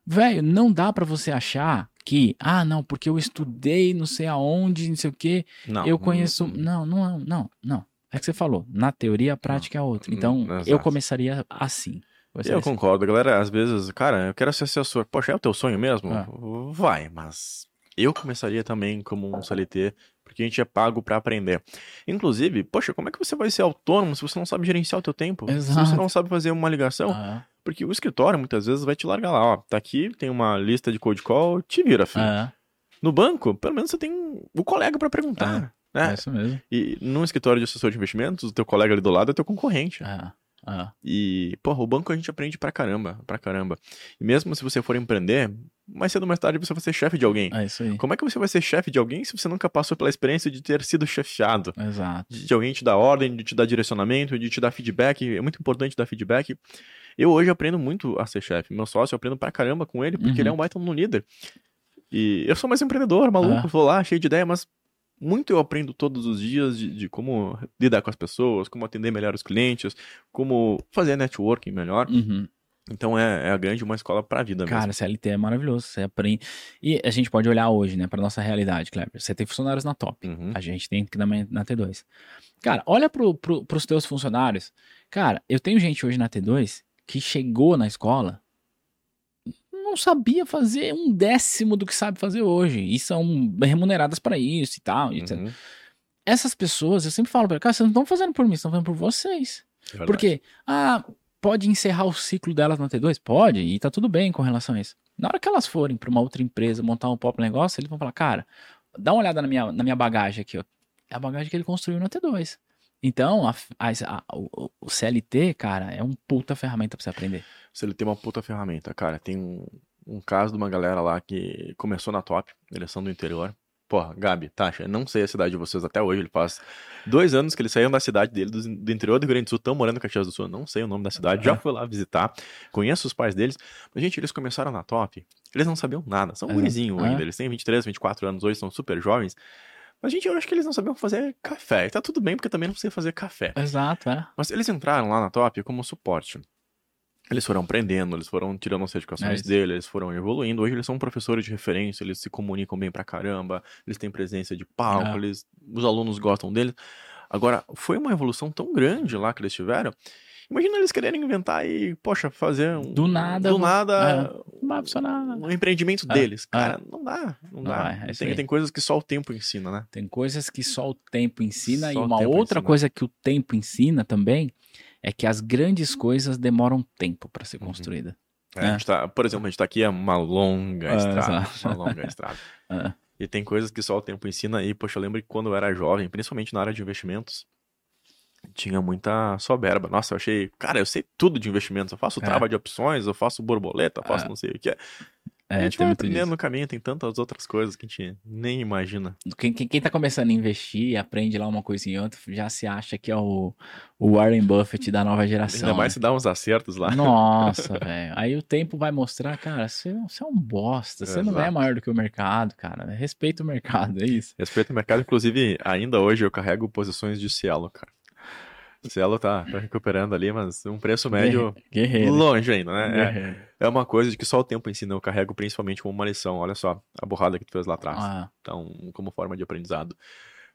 Velho, não dá pra você achar que, ah, não, porque eu estudei não sei aonde, não sei o quê, Não. eu conheço. Não, não, não, não. É que você falou. Na teoria, a prática é outra. Hum, Então, exato. eu começaria assim. Eu assim. concordo, galera. Às vezes, cara, eu quero ser assessor. Poxa, é o teu sonho mesmo? Ah. Vai, mas eu começaria também como um CLT, porque a gente é pago pra aprender. Inclusive, poxa, como é que você vai ser autônomo se você não sabe gerenciar o teu tempo? Se Exato. você não sabe fazer uma ligação? Ah, Porque o escritório muitas vezes vai te largar lá, ó. Tá aqui, tem uma lista de code call, te vira, filho. ah, No banco, pelo menos você tem o colega pra perguntar. é Né? isso mesmo. E num escritório de assessor de investimentos, o teu colega ali do lado é teu concorrente. Ah, ah, E, porra, o banco a gente aprende pra caramba, pra caramba. E mesmo se você for empreender, mais cedo ou mais tarde você vai ser chefe de alguém. é isso aí. Como é que você vai ser chefe de alguém se você nunca passou pela experiência de ter sido chefiado? Exato. De de alguém te dar ordem, de te dar direcionamento, de te dar feedback. É muito importante dar feedback. Eu hoje aprendo muito a ser chefe. Meu sócio, eu aprendo pra caramba com ele, porque Uhum. ele é um baita no líder. E eu sou mais empreendedor, maluco, Ah. vou lá, cheio de ideia, mas muito eu aprendo todos os dias de, de, como lidar com as pessoas, como atender melhor os clientes, como fazer networking melhor. Uhum. Então é, é, a grande uma escola para a vida Cara, mesmo. CLT é maravilhoso, você aprende. E a gente pode olhar hoje, né, para nossa realidade, Kleber. Você tem funcionários na top, Uhum. a gente tem que na, na T2. Cara, olha pro, pro, pros teus funcionários. Cara, eu tenho gente hoje na T2 que chegou na escola não sabia fazer um décimo do que sabe fazer hoje. E são remuneradas para isso e tal. e etc. Uhum. Essas pessoas, eu sempre falo pra cara, vocês não estão fazendo por mim, vocês estão fazendo por vocês. É. Porque, ah, pode encerrar o ciclo delas na T2? Pode, e tá tudo bem com relação a isso. Na hora que elas forem pra uma outra empresa montar um próprio negócio, eles vão falar, cara, dá uma olhada na minha, na minha bagagem aqui, ó. É a bagagem que ele construiu na T2. Então, a, a, a, o, o CLT, cara, é um puta ferramenta pra você aprender. Se ele tem uma puta ferramenta, cara, tem um, um caso de uma galera lá que começou na top, eles são do interior. Porra, Gabi, Tasha, eu não sei a cidade de vocês até hoje. Ele faz dois anos que eles saíram da cidade dele, do, do interior do Rio Grande do Sul, estão morando em Caxias do Sul. Não sei o nome da cidade, já fui lá visitar, conheço os pais deles. Mas, gente, eles começaram na top, eles não sabiam nada, são É. gurizinho É. ainda. Eles têm 23, 24 anos hoje, são super jovens. Mas, gente, eu acho que eles não sabiam fazer café. E tá tudo bem, porque também não sei fazer café. Exato, é. Mas eles entraram lá na top como suporte. Eles foram aprendendo, eles foram tirando as É certificações deles, eles foram evoluindo. Hoje eles são professores de referência, eles se comunicam bem pra caramba, eles têm presença de palco, É. eles, os alunos gostam deles. Agora, foi uma evolução tão grande lá que eles tiveram. Imagina eles quererem inventar e, poxa, fazer um. Do nada, Do nada. Não vai funcionar. Um empreendimento É, deles. é. Cara, não dá. Não, Não dá. é tem, tem coisas que só o tempo ensina, né? Tem coisas que só o tempo ensina, e Só o uma outra ensina. coisa que o tempo ensina também é que as grandes coisas demoram tempo para ser Uhum. construída. É, É. A gente tá, por exemplo, a gente tá aqui é uma longa É, estrada. exato. Uma longa estrada. É. E tem coisas que só o tempo ensina aí. Poxa, eu lembro que quando eu era jovem, principalmente na área de investimentos, tinha muita soberba. Nossa, eu achei, cara, eu sei tudo de investimentos. Eu faço É. trava de opções, eu faço borboleta, eu faço É. não sei o que. É, a gente vai aprendendo disso. no caminho, tem tantas outras coisas que a gente nem imagina. Quem, quem, quem tá começando a investir, aprende lá uma coisinha e outra, já se acha que é o, o Warren Buffett da nova geração. Ainda mais né? se dá uns acertos lá. Nossa, velho. Aí o tempo vai mostrar, cara, você, você é um bosta. Você não é maior do que o mercado, cara. Respeita o mercado, é isso. Respeito ao mercado, inclusive, ainda hoje eu carrego posições de Cielo, cara. Cielo tá, tá recuperando ali, mas um preço médio Guerreiro. longe ainda, né? É. É uma coisa de que só o tempo ensina. Eu carrego principalmente como uma lição. Olha só, a borrada que tu fez lá atrás. Ah, Então, como forma de aprendizado.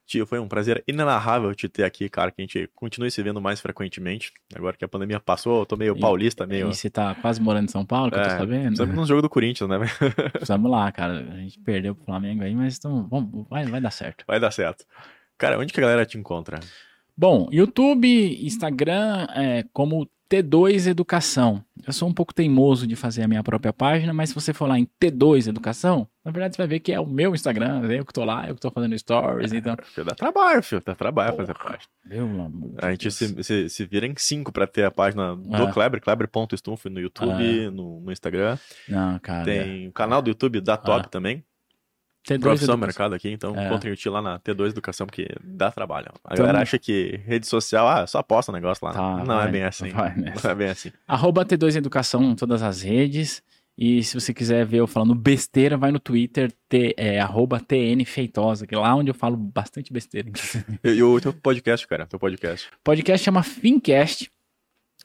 Tio, foi um prazer inenarrável te ter aqui, cara. Que a gente continue se vendo mais frequentemente. Agora que a pandemia passou, eu tô meio E- paulista, meio. E você tá quase morando em São Paulo, que eu tô É, sabendo? Sempre no jogo do Corinthians, né? Precisamos lá, cara. A gente perdeu pro Flamengo aí, mas então, vamos, vai, vai dar certo. Vai dar certo. Cara, onde que a galera te encontra? Bom, YouTube, Instagram, é, como T2 Educação. Eu sou um pouco teimoso de fazer a minha própria página, mas se você for lá em T2 Educação, na verdade você vai ver que é o meu Instagram, é eu que tô lá, eu que tô fazendo stories, então... Filho, dá trabalho, filho. Dá trabalho fazer página. Meu amor A gente se, se, se vira em cinco pra ter a página do É. Kleber, Kleber.stumpf no YouTube, no, no Instagram. Não, cara. Tem o canal do YouTube da Top Ah. também. T2 Profissão Educação. mercado aqui, então É. encontrem o Tio lá na T2 Educação, porque dá trabalho. A Então- galera acha que rede social, ah, só posta negócio lá. Tá, não vai, é bem assim. Não é bem assim. Arroba T2 Educação em todas as redes. E se você quiser ver eu falando besteira, vai no Twitter, T, é, arroba TN Feitosa, que é lá onde eu falo bastante besteira. E, e o teu podcast, cara, teu podcast. Podcast chama Fincast,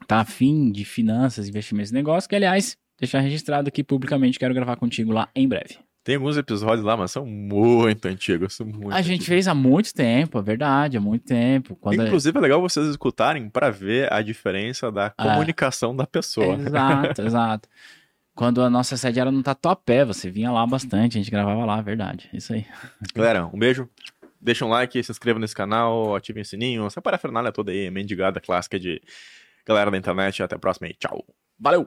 tá? Fim de finanças, investimentos e negócios, que aliás, deixar registrado aqui publicamente, quero gravar contigo lá em breve. Tem alguns episódios lá, mas são muito antigos. São muito a gente antigos. fez há muito tempo, é verdade, há muito tempo. Quando é- Inclusive é legal vocês escutarem pra ver a diferença da comunicação da pessoa. Exato, exato. Quando a nossa sede era no Tatuapé, você vinha lá bastante, a gente gravava lá, verdade. Isso aí. Galera, um beijo. Deixa um like, se inscreva nesse canal, ativem o sininho. Essa parafernália toda aí, mendigada clássica de galera da internet. Até a próxima aí. Tchau. Valeu!